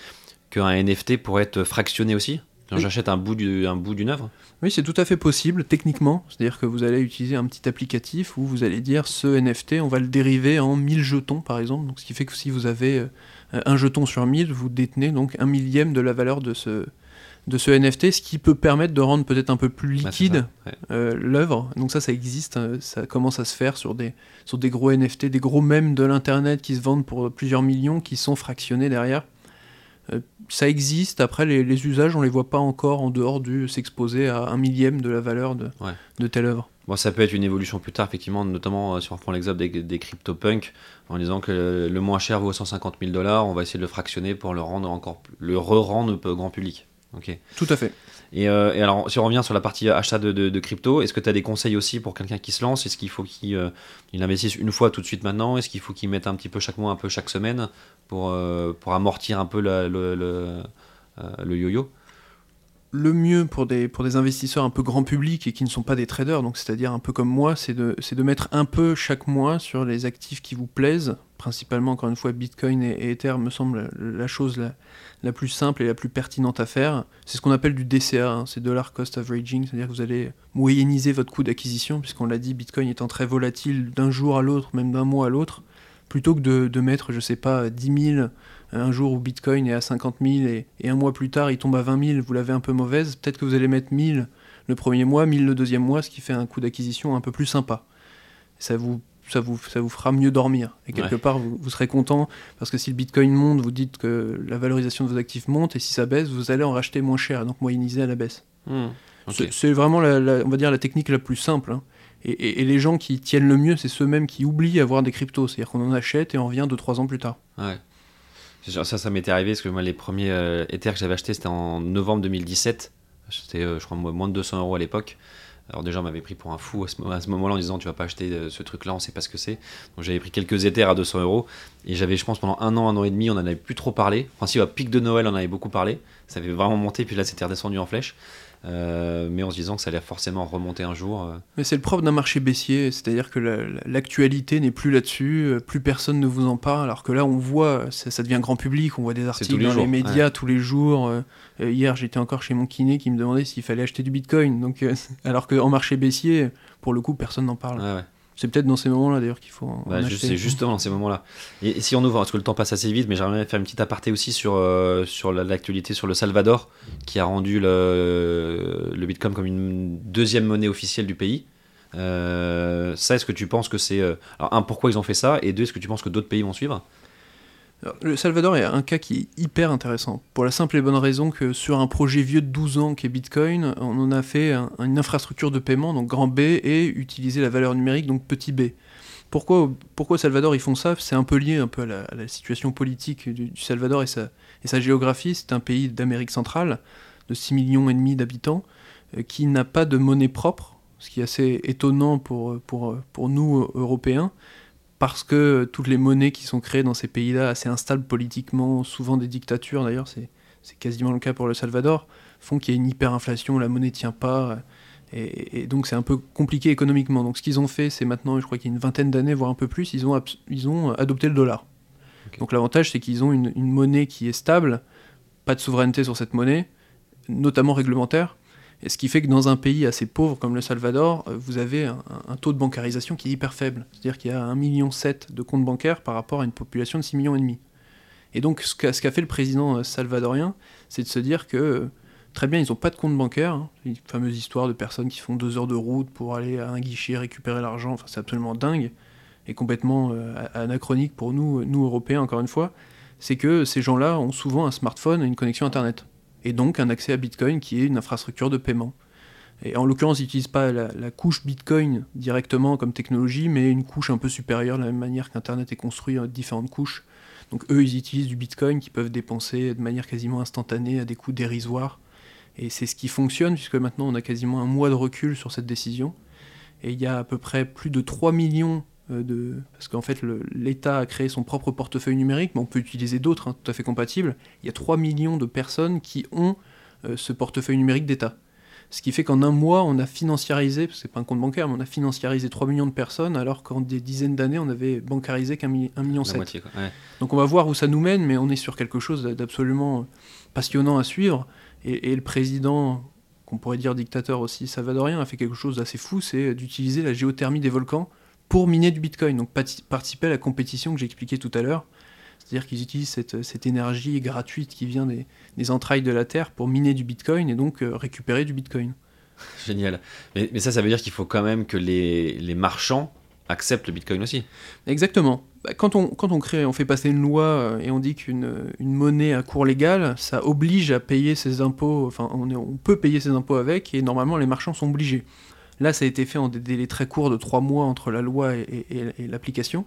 qu'un NFT pourrait être fractionné aussi Oui. J'achète un bout du- un bout d'une œuvre Oui, c'est tout à fait possible techniquement. C'est-à-dire que vous allez utiliser un petit applicatif où vous allez dire ce NFT, on va le dériver en 1000 jetons par exemple. Donc, ce qui fait que si vous avez euh, un jeton sur 1000, vous détenez donc un millième de la valeur de ce, de ce NFT, ce qui peut permettre de rendre peut-être un peu plus Bah, liquide ouais. euh, l'œuvre. Donc ça, ça existe, euh, ça commence à se faire sur des, sur des gros NFT, des gros mèmes de l'internet qui se vendent pour plusieurs millions, qui sont fractionnés derrière. Euh, ça existe. Après, les, les usages, on les voit pas encore en dehors du s'exposer à un millième de la valeur de, Ouais. de telle œuvre. Bon, ça peut être une évolution plus tard, effectivement, notamment euh, si on reprend l'exemple des, des CryptoPunks, en disant que le, le moins cher vaut 150 000 dollars, on va essayer de le fractionner pour le rendre encore plus- le re-rendre au grand public. Ok. Tout à fait. Et, euh, et alors, si on revient sur la partie achat de, de- de crypto, est-ce que tu as des conseils aussi pour quelqu'un qui se lance? Est-ce qu'il faut qu'il euh, il investisse une fois tout de suite maintenant? Est-ce qu'il faut qu'il mette un petit peu chaque mois, un peu chaque semaine pour, euh, pour amortir un peu la- le, le, euh, le yo-yo? Le mieux pour des, pour des investisseurs un peu grand public et qui ne sont pas des traders, donc c'est-à-dire un peu comme moi, c'est de, c'est de mettre un peu chaque mois sur les actifs qui vous plaisent. Principalement, encore une fois, Bitcoin et, et Ether me semble la chose la, la plus simple et la plus pertinente à faire. C'est ce qu'on appelle du DCA, hein, c'est Dollar Cost Averaging, c'est-à-dire que vous allez moyenniser votre coût d'acquisition, puisqu'on l'a dit, Bitcoin étant très volatile d'un jour à l'autre, même d'un mois à l'autre, plutôt que de, de mettre, je sais pas, 10 000 un jour où Bitcoin est à 50 000 et, et un mois plus tard il tombe à 20 000, vous l'avez un peu mauvaise, peut-être que vous allez mettre 1000 le premier mois, 1000 le deuxième mois, ce qui fait un coût d'acquisition un peu plus sympa. Ça vous, ça vous, ça vous fera mieux dormir. Et quelque Ouais. part, vous, vous serez content parce que si le Bitcoin monte, vous dites que la valorisation de vos actifs monte et si ça baisse, vous allez en racheter moins cher, donc moyenniser à la baisse. Hmm. C'est- C'est vraiment, la, la- on va dire, la technique la plus simple. hein. Et, et- et les gens qui tiennent le mieux, c'est ceux-mêmes qui oublient avoir des cryptos. C'est-à-dire qu'on en achète et on revient 2-3 ans plus tard. Ouais. Ça, ça m'était arrivé parce que moi, les premiers euh, que j'avais achetés, c'était en novembre 2017. C'était, euh, je crois, moins de 200 euros à l'époque. Alors, déjà, on m'avait pris pour un fou à ce, moment-là en disant Tu vas pas acheter euh, ce truc-là, on sait pas ce que c'est. Donc, j'avais pris quelques Ethers à 200 euros. Et j'avais, je pense, pendant un an, un an et demi, on en avait plus trop parlé. Enfin, si, à pic de Noël, on en avait beaucoup parlé. Ça avait vraiment monté, puis là, c'était redescendu en flèche. Euh, mais en se disant que ça allait forcément remonter un jour. euh. Mais c'est le propre d'un marché baissier, c'est-à-dire que la- la- l'actualité n'est plus là-dessus, euh, plus personne ne vous en parle, alors que là on voit, ça, ça devient grand public, on voit des articles les dans jours, les médias tous les jours. euh, hier j'étais encore chez mon kiné qui me demandait s'il fallait acheter du bitcoin, donc, euh, alors qu'en marché baissier, pour le coup personne n'en parle. Ouais. C'est peut-être dans ces moments-là d'ailleurs qu'il faut en, Bah, c'est justement dans ces moments-là. Et, et si on ouvre, parce que le temps passe assez vite, mais j'aimerais faire une petite aparté aussi sur, euh, sur la- l'actualité sur le Salvador, qui a rendu le, le Bitcoin comme une deuxième monnaie officielle du pays. Euh, ça, est-ce que tu penses que c'est. euh, Alors, un, pourquoi ils ont fait ça? Et deux, est-ce que tu penses que d'autres pays vont suivre? Le Salvador est un cas qui est hyper intéressant, pour la simple et bonne raison que sur un projet vieux de 12 ans qui est Bitcoin, on en a fait un- une infrastructure de paiement, donc grand B, et utiliser la valeur numérique, donc petit b. Pourquoi, Salvador ils font ça? C'est un peu lié un peu à la, situation politique du, Salvador et sa, géographie. C'est un pays d'Amérique centrale de 6 millions et demi d'habitants euh, qui n'a pas de monnaie propre, ce qui est assez étonnant pour nous euh, Européens parce que toutes les monnaies qui sont créées dans ces pays-là, assez instables politiquement, souvent des dictatures d'ailleurs, c'est c'est quasiment le cas pour le Salvador, font qu'il y a une hyperinflation, la monnaie tient pas, et, et donc c'est un peu compliqué économiquement. Donc ce qu'ils ont fait, c'est maintenant, je crois qu'il y a une vingtaine d'années, voire un peu plus, ils ont, abs- ils ont adopté le dollar. Donc l'avantage, c'est qu'ils ont une, une monnaie qui est stable, pas de souveraineté sur cette monnaie, notamment réglementaire, et ce qui fait que dans un pays assez pauvre comme le Salvador, euh, vous avez un, taux de bancarisation qui est hyper faible. C'est-à-dire qu'il y a 1,7 million de comptes bancaires par rapport à une population de 6 millions et donc ce qu'a fait le président euh, salvadorien, c'est de se dire que euh, très bien, ils n'ont pas de compte bancaire, hein, une fameuse histoire de personnes qui font deux heures de route pour aller à un guichet récupérer l'argent, enfin, c'est absolument dingue et complètement anachronique pour nous, nous Européens encore une fois, c'est que ces gens-là ont souvent un smartphone et une connexion Internet et donc un accès à Bitcoin qui est une infrastructure de paiement. Et en l'occurrence, ils n'utilisent pas la, couche Bitcoin directement comme technologie, mais une couche un peu supérieure, de la même manière qu'Internet est construit en différentes couches. Donc eux, ils utilisent du Bitcoin qu'ils peuvent dépenser de manière quasiment instantanée à des coûts dérisoires. Et c'est ce qui fonctionne, puisque maintenant on a quasiment un mois de recul sur cette décision. Et il y a à peu près plus de 3 millions de... Parce qu'en fait, l'État a créé son propre portefeuille numérique, mais on peut utiliser d'autres, hein, tout à fait compatibles. Il y a 3 millions de personnes qui ont euh, ce portefeuille numérique d'État. Ce qui fait qu'en un mois, on a financiarisé, parce que c'est pas un compte bancaire, mais on a financiarisé 3 millions de personnes, alors qu'en des dizaines d'années, on avait bancarisé qu'un mi- un million La moitié, quoi. Ouais. Donc on va voir où ça nous mène, mais on est sur quelque chose d'absolument passionnant à suivre. Et, et le président, qu'on pourrait dire dictateur aussi salvadorien, a fait quelque chose d'assez fou, c'est d'utiliser la géothermie des volcans pour miner du Bitcoin, donc participer à la compétition que j'expliquais tout à l'heure. C'est-à-dire qu'ils utilisent cette, cette énergie gratuite qui vient des, des entrailles de la Terre pour miner du Bitcoin et donc euh, récupérer du Bitcoin. Génial. Mais, mais ça, ça veut dire qu'il faut quand même que les, les marchands acceptent le Bitcoin aussi. Exactement. Bah, Quand on, quand on crée, on fait passer une loi euh, et on dit qu'une une monnaie à cours légal, ça oblige à payer ses impôts, enfin on, est- on peut payer ses impôts avec et normalement les marchands sont obligés. Là ça a été fait en des délais très courts de trois mois entre la loi et, et- et l'application,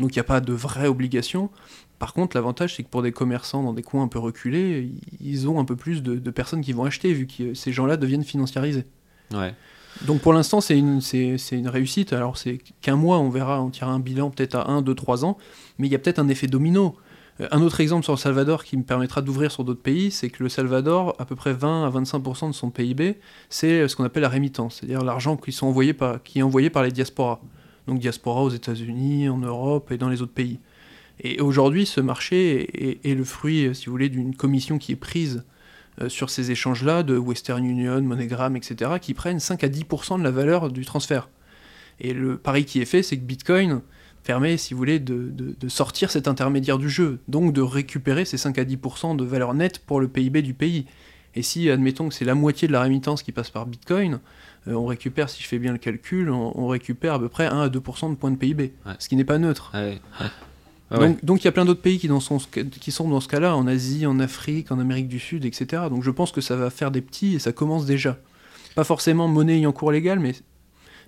donc il n'y a pas de vraie obligation. Par contre l'avantage c'est que pour des commerçants dans des coins un peu reculés, ils ont un peu plus de, de personnes qui vont acheter vu que ces gens-là deviennent financiarisés. Ouais. Donc pour l'instant, c'est une, c'est, une réussite. Alors c'est qu'un mois, on verra, on tirera un bilan peut-être à 1, 2, 3 ans, mais il y a peut-être un effet domino. Euh, Un autre exemple sur le Salvador qui me permettra d'ouvrir sur d'autres pays, c'est que le Salvador, à peu près 20 à 25% de son PIB, c'est ce qu'on appelle la rémittance, c'est-à-dire l'argent qui, est envoyé par les diasporas. Donc diaspora aux États-Unis, en Europe et dans les autres pays. Et aujourd'hui, ce marché est, le fruit, si vous voulez, d'une commission qui est prise euh, sur ces échanges-là de Western Union, MoneyGram, etc., qui prennent 5 à 10% de la valeur du transfert. Et le pari qui est fait, c'est que Bitcoin permet, si vous voulez, de, de- de sortir cet intermédiaire du jeu, donc de récupérer ces 5 à 10% de valeur nette pour le PIB du pays. Et si, admettons que c'est la moitié de la rémittance qui passe par Bitcoin, euh, on récupère, si je fais bien le calcul, on, on récupère à peu près 1 à 2% de points de PIB, Ouais. ce qui n'est pas neutre. Ouais. Ouais. Ah ouais. Donc, il y a plein d'autres pays qui, dans son- qui sont dans ce cas-là, en Asie, en Afrique, en Amérique du Sud, etc. Donc je pense que ça va faire des petits et ça commence déjà. Pas forcément monnaie ayant cours légal, mais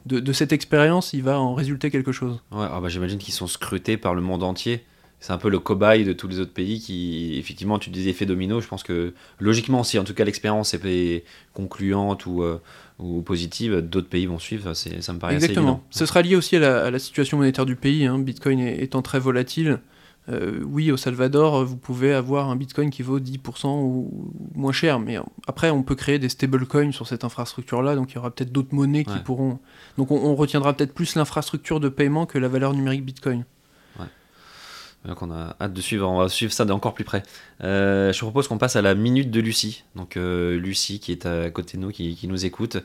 de, de cette expérience, il va en résulter quelque chose. Ouais, ah bah, j'imagine qu'ils sont scrutés par le monde entier. C'est un peu le cobaye de tous les autres pays qui, effectivement, tu disais effet domino. Je pense que logiquement, si en tout cas l'expérience est concluante ou, euh, ou positive, d'autres pays vont suivre. Ça me paraît assez Exactement. évident. Ce sera lié aussi à la, à la situation monétaire du pays. hein. Bitcoin étant très volatile. Euh, oui, au Salvador, vous pouvez avoir un Bitcoin qui vaut 10% ou moins cher, mais après, on peut créer des stablecoins sur cette infrastructure-là, donc il y aura peut-être d'autres monnaies qui pourront. Donc on, on retiendra peut-être plus l'infrastructure de paiement que la valeur numérique Bitcoin. Donc on a hâte de suivre, on va suivre ça d'encore plus près. Euh, je propose qu'on passe à la minute de Lucie. Donc euh, Lucie qui est à côté de nous, qui, nous écoute,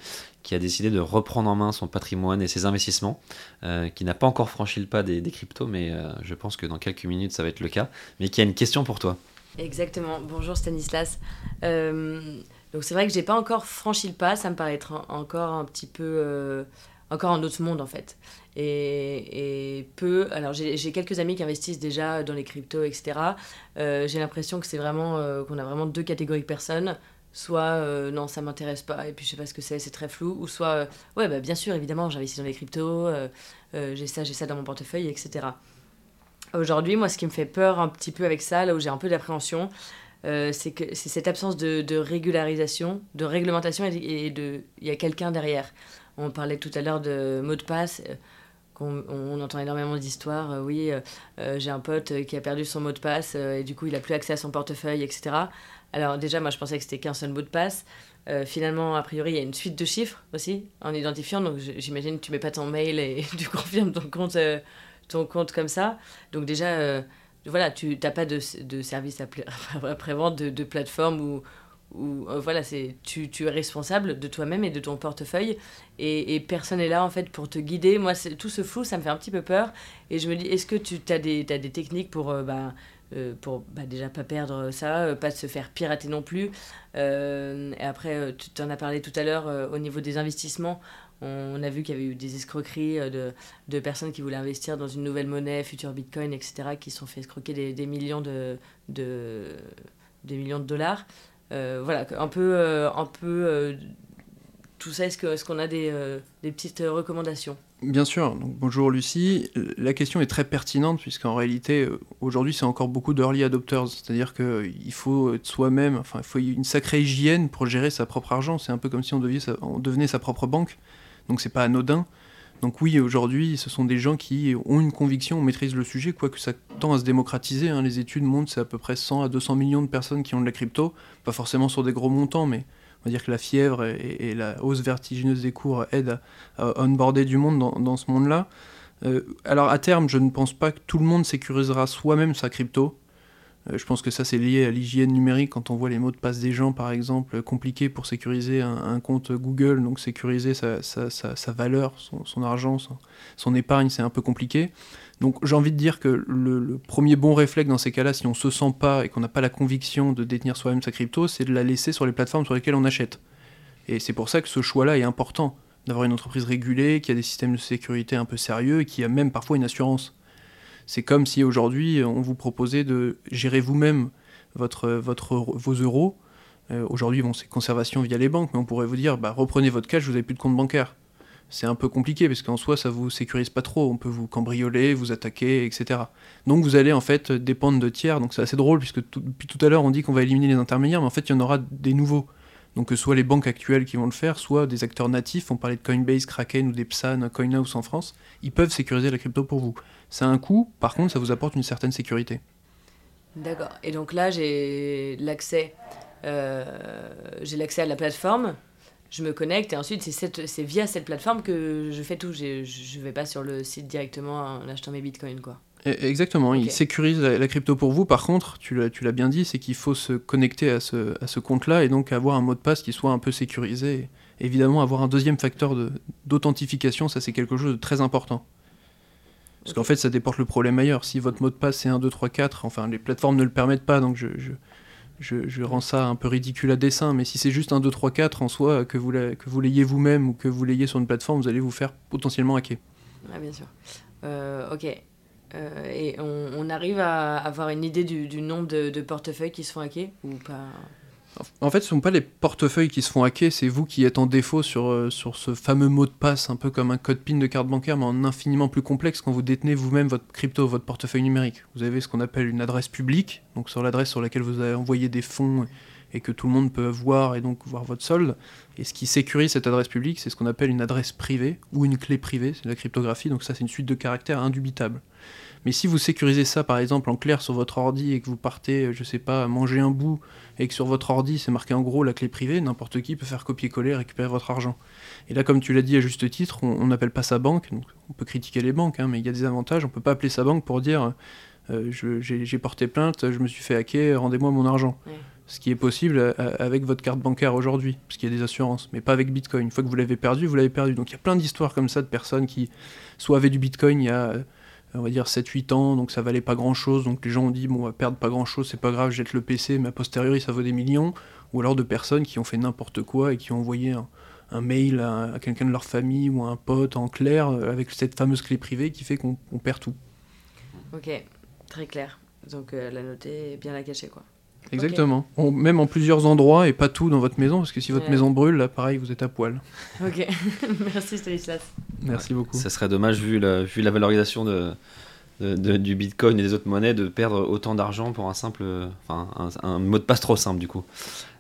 qui a décidé de reprendre en main son patrimoine et ses investissements, euh, qui n'a pas encore franchi le pas des, cryptos, mais euh, je pense que dans quelques minutes ça va être le cas, mais qui a une question pour toi. Exactement. Bonjour Stanislas. Donc c'est vrai que j'ai pas encore franchi le pas, ça me paraît être en- encore un petit peu, encore un autre monde en fait. Et, peu. Alors j'ai quelques amis qui investissent déjà dans les cryptos, etc. Euh, j'ai l'impression que c'est vraiment euh, qu'on a vraiment deux catégories de personnes. Soit euh, non, ça m'intéresse pas et puis je sais pas ce que c'est, c'est très flou. Ou soit ouais, bah, bien sûr, évidemment, j'investis dans les cryptos, j'ai ça, j'ai ça dans mon portefeuille, etc. Aujourd'hui, moi, ce qui me fait peur un petit peu avec ça, là où j'ai un peu d'appréhension, euh, c'est cette absence de, de régularisation, de réglementation et, de il y a quelqu'un derrière. On parlait tout à l'heure de mots de passe. Qu'on- on, entend énormément d'histoires. euh, oui, euh, euh, j'ai un pote qui a perdu son mot de passe et du coup il a plus accès à son portefeuille, etc. Alors déjà, moi je pensais que c'était qu'un seul mot de passe. Finalement, a priori, il y a une suite de chiffres aussi en identifiant. Donc j'imagine que tu mets pas ton mail et tu confirmes ton compte, ton compte comme ça. Donc déjà, voilà, tu n'as pas de, de service après- après-vente, de, de plateforme où, où euh, voilà, c'est tu, tu es responsable de toi-même et de ton portefeuille et, personne n'est là en fait pour te guider. Moi, tout ce flou, ça me fait un petit peu peur et je me dis, est-ce que tu as des, techniques pour, euh, bah, euh, bah, déjà pas perdre ça, euh, pas se faire pirater non plus? Et après, tu en as parlé tout à l'heure au niveau des investissements. On a vu qu'il y avait eu des escroqueries de, personnes qui voulaient investir dans une nouvelle monnaie, future bitcoin, etc., qui se sont fait escroquer des millions de dollars. Euh, voilà, un peu, euh, un peu euh, tout ça, est-ce que- est-ce qu'on a des, petites recommandations? Bien sûr, bonjour Lucie. La question est très pertinente puisqu'en réalité, aujourd'hui, c'est encore beaucoup d'early adopters. C'est-à-dire qu'il faut être soi-même, enfin, il faut une sacrée hygiène pour gérer sa propre argent. C'est un peu comme si on on devenait sa propre banque. Donc c'est pas anodin. Donc oui, aujourd'hui, ce sont des gens qui ont une conviction, maîtrisent le sujet, quoique ça tend à se démocratiser. hein. Les études montrent c'est à peu près 100 à 200 millions de personnes qui ont de la crypto, pas forcément sur des gros montants, mais on va dire que la fièvre et, la hausse vertigineuse des cours aident à, à onboarder du monde dans, dans ce monde-là. Euh, alors à terme, je ne pense pas que tout le monde sécurisera soi-même sa crypto. Euh, je pense que ça c'est lié à l'hygiène numérique quand on voit les mots de passe des gens par exemple compliqués pour sécuriser un, compte Google, donc sécuriser sa, valeur, son, argent, son, épargne, c'est un peu compliqué. Donc j'ai envie de dire que le, le, premier bon réflexe dans ces cas-là, si on se sent pas et qu'on n'a pas la conviction de détenir soi-même sa crypto, c'est de la laisser sur les plateformes sur lesquelles on achète. Et c'est pour ça que ce choix-là est important, d'avoir une entreprise régulée, qui a des systèmes de sécurité un peu sérieux et qui a même parfois une assurance. C'est comme si aujourd'hui on vous proposait de gérer vous-même votre, votre, vos euros. Euh, aujourd'hui, bon, c'est conservation via les banques, mais on pourrait vous dire, bah, reprenez votre cash, vous n'avez plus de compte bancaire c'est un peu compliqué parce qu'en soi ça vous sécurise pas trop, on peut vous cambrioler, vous attaquer, etc. Donc vous allez en fait dépendre de tiers, donc c'est assez drôle puisque tout, depuis tout à l'heure on dit qu'on va éliminer les intermédiaires, mais en fait il y en aura des nouveaux. Donc que soit les banques actuelles qui vont le faire, soit des acteurs natifs, on parlait de Coinbase, Kraken ou des Psan, Coinhouse en France, ils peuvent sécuriser la crypto pour vous. C'est un coût, par contre ça vous apporte une certaine sécurité. D'accord. Et donc là j'ai l'accès, euh, j'ai l'accès à la plateforme je me connecte et ensuite c'est via cette plateforme que je fais tout. Je ne vais pas sur le site directement en achetant mes bitcoins. Quoi. Exactement, okay. il sécurise la, la, crypto pour vous. Par contre, tu l'as bien dit, c'est qu'il faut se connecter à ce, à ce compte-là et donc avoir un mot de passe qui soit un peu sécurisé. Et évidemment, avoir un deuxième facteur d'authentification, ça c'est quelque chose de très important. Parce qu'en fait, ça déporte le problème ailleurs. Si votre mot de passe c'est 1, 2, 3, 4, enfin les plateformes ne le permettent pas, donc je, rends ça un peu ridicule à dessin, mais si c'est juste un 2, 3, 4 en soi, que vous l'ayez vous-même ou que vous l'ayez sur une plateforme, vous allez vous faire potentiellement hacker. Ah, bien sûr. Euh, ok. Euh, et on, arrive à avoir une idée du, nombre de, de, portefeuilles qui se font hacker ou pas? En fait, ce ne sont pas les portefeuilles qui se font hacker, c'est vous qui êtes en défaut sur, euh, sur ce fameux mot de passe, un peu comme un code PIN de carte bancaire, mais en infiniment plus complexe quand vous détenez vous-même votre crypto, votre portefeuille numérique. Vous avez ce qu'on appelle une adresse publique, donc sur l'adresse sur laquelle vous avez envoyé des fonds et que tout le monde peut voir et donc voir votre solde. Et ce qui sécurise cette adresse publique, c'est ce qu'on appelle une adresse privée ou une clé privée, c'est la cryptographie, donc ça c'est une suite de caractères indubitables. Mais si vous sécurisez ça par exemple en clair sur votre ordi et que vous partez, je sais pas, manger un bout et que sur votre ordi c'est marqué en gros la clé privée, n'importe qui peut faire copier-coller et récupérer votre argent. Et là, comme tu l'as dit à juste titre, on n'appelle pas sa banque, donc on peut critiquer les banques, hein, mais il y a des avantages, on peut pas appeler sa banque pour dire euh, j'ai porté plainte, je me suis fait hacker, rendez-moi mon argent. Ouais. Ce qui est possible avec votre carte bancaire aujourd'hui, parce qu'il y a des assurances, mais pas avec Bitcoin. Une fois que vous l'avez perdu, vous l'avez perdu. Donc il y a plein d'histoires comme ça de personnes qui soit avaient du Bitcoin il y a on va dire 7-8 ans, donc ça valait pas grand chose, donc les gens ont dit bon on va perdre pas grand chose, c'est pas grave, jette le PC, mais a posteriori ça vaut des millions, ou alors de personnes qui ont fait n'importe quoi et qui ont envoyé un, mail à, quelqu'un de leur famille ou à un pote en clair avec cette fameuse clé privée qui fait qu'on perd tout. Ok, très clair. Donc euh, la noter bien la cacher quoi. Exactement. Okay. On, même en plusieurs endroits et pas tout dans votre maison, parce que si votre ouais. maison brûle, là, pareil, vous êtes à poil. Ok, merci Stanislas. Merci ouais. beaucoup. Ça serait dommage, vu la, vu la valorisation de, de, de, du Bitcoin et des autres monnaies, de perdre autant d'argent pour un simple. Enfin, un, un, mot de passe trop simple, du coup.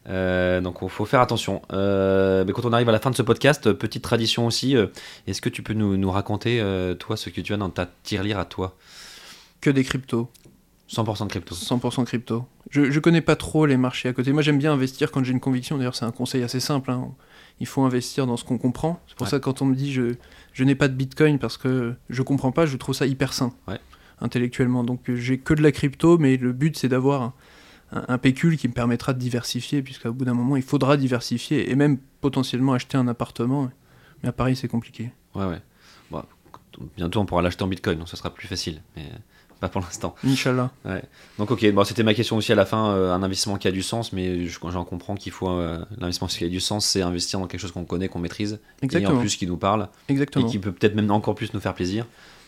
Euh, donc il faut faire attention. Euh, mais quand on arrive à la fin de ce podcast, petite tradition aussi, euh, est-ce que tu peux nous, nous raconter, euh, toi, ce que tu as dans ta tirelire à toi? Que des cryptos. 100% de crypto. 100% crypto. Je, je connais pas trop les marchés à côté. Moi, j'aime bien investir quand j'ai une conviction. D'ailleurs, c'est un conseil assez simple. Hein. Il faut investir dans ce qu'on comprend. C'est pour ouais. ça que quand on me dit je, je n'ai pas de bitcoin parce que je comprends pas, je trouve ça hyper sain ouais. intellectuellement. Donc, j'ai que de la crypto, mais le but, c'est d'avoir un, un, un, pécule qui me permettra de diversifier, puisqu'à bout d'un moment, il faudra diversifier et même potentiellement acheter un appartement. Mais à Paris, c'est compliqué. Ouais, ouais. Bon, bientôt, on pourra l'acheter en bitcoin, donc ça sera plus facile. Mais pas pour l'instant. Inch'Allah. Ouais. Donc ok, bon, c'était ma question aussi à la fin, euh, un investissement qui a du sens, mais j'en comprends qu'il faut euh, l'investissement qui a du sens, c'est investir dans quelque chose qu'on connaît, qu'on maîtrise, Exactement. et en plus qui nous parle, Exactement. et qui peut peut-être même encore plus nous faire plaisir.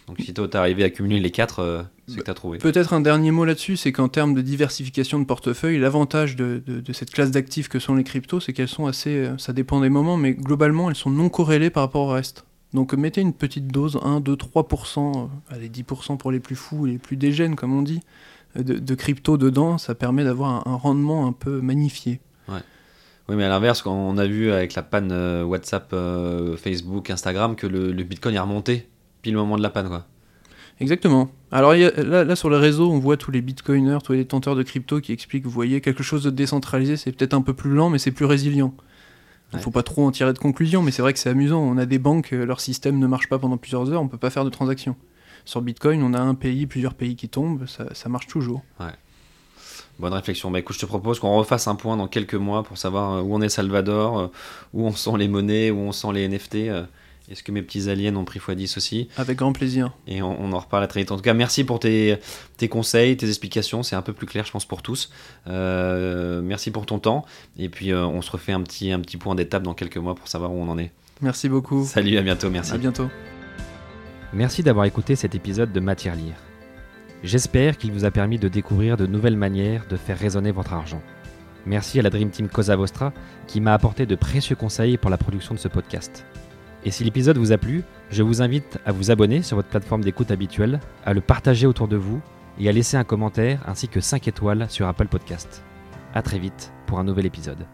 Donc si toi t'es arrivé à cumuler les quatre, euh, c'est que t'as trouvé. Peut-être un dernier mot là-dessus, c'est qu'en termes de diversification de portefeuille, l'avantage de, de, de, cette classe d'actifs que sont les cryptos, c'est qu'elles sont assez, euh, ça dépend des moments, mais globalement elles sont non corrélées par rapport au reste. Donc mettez une petite dose, 1, 2, 3%, allez 10% pour les plus fous et les plus dégènes comme on dit, de, de crypto dedans, ça permet d'avoir un, un, rendement un peu magnifié. Ouais. Oui mais à l'inverse, on a vu avec la panne euh, WhatsApp, euh, Facebook, Instagram, que le, le, Bitcoin est remonté pile au moment de la panne quoi. Exactement. Alors a, là, là, sur les réseaux, on voit tous les bitcoiners, tous les détenteurs de crypto qui expliquent, vous voyez, quelque chose de décentralisé, c'est peut-être un peu plus lent, mais c'est plus résilient. Il Ouais. faut pas trop en tirer de conclusion, mais c'est vrai que c'est amusant. On a des banques, euh, leur système ne marche pas pendant plusieurs heures, on peut pas faire de transactions. Sur Bitcoin, on a un pays, plusieurs pays qui tombent, ça, ça marche toujours. Bonne réflexion. Bah écoute, je te propose qu'on refasse un point dans quelques mois pour savoir euh, où on est Salvador, euh, où on sent les monnaies, où on sent les NFT. Est-ce que mes petits aliens ont pris x10 aussi Avec grand plaisir. Et on, on en reparle très vite. En tout cas, merci pour tes, tes conseils, tes explications. C'est un peu plus clair, je pense, pour tous. Euh, merci pour ton temps. Et puis, euh, on se refait un petit, un petit point d'étape dans quelques mois pour savoir où on en est. Merci beaucoup. Salut, à bientôt. Merci. À bientôt. Merci d'avoir écouté cet épisode de Matière Lire. J'espère qu'il vous a permis de découvrir de nouvelles manières de faire résonner votre argent. Merci à la Dream Team Cosa Vostra qui m'a apporté de précieux conseils pour la production de ce podcast. Et si l'épisode vous a plu, je vous invite à vous abonner sur votre plateforme d'écoute habituelle, à le partager autour de vous et à laisser un commentaire ainsi que 5 étoiles sur Apple Podcast. A très vite pour un nouvel épisode.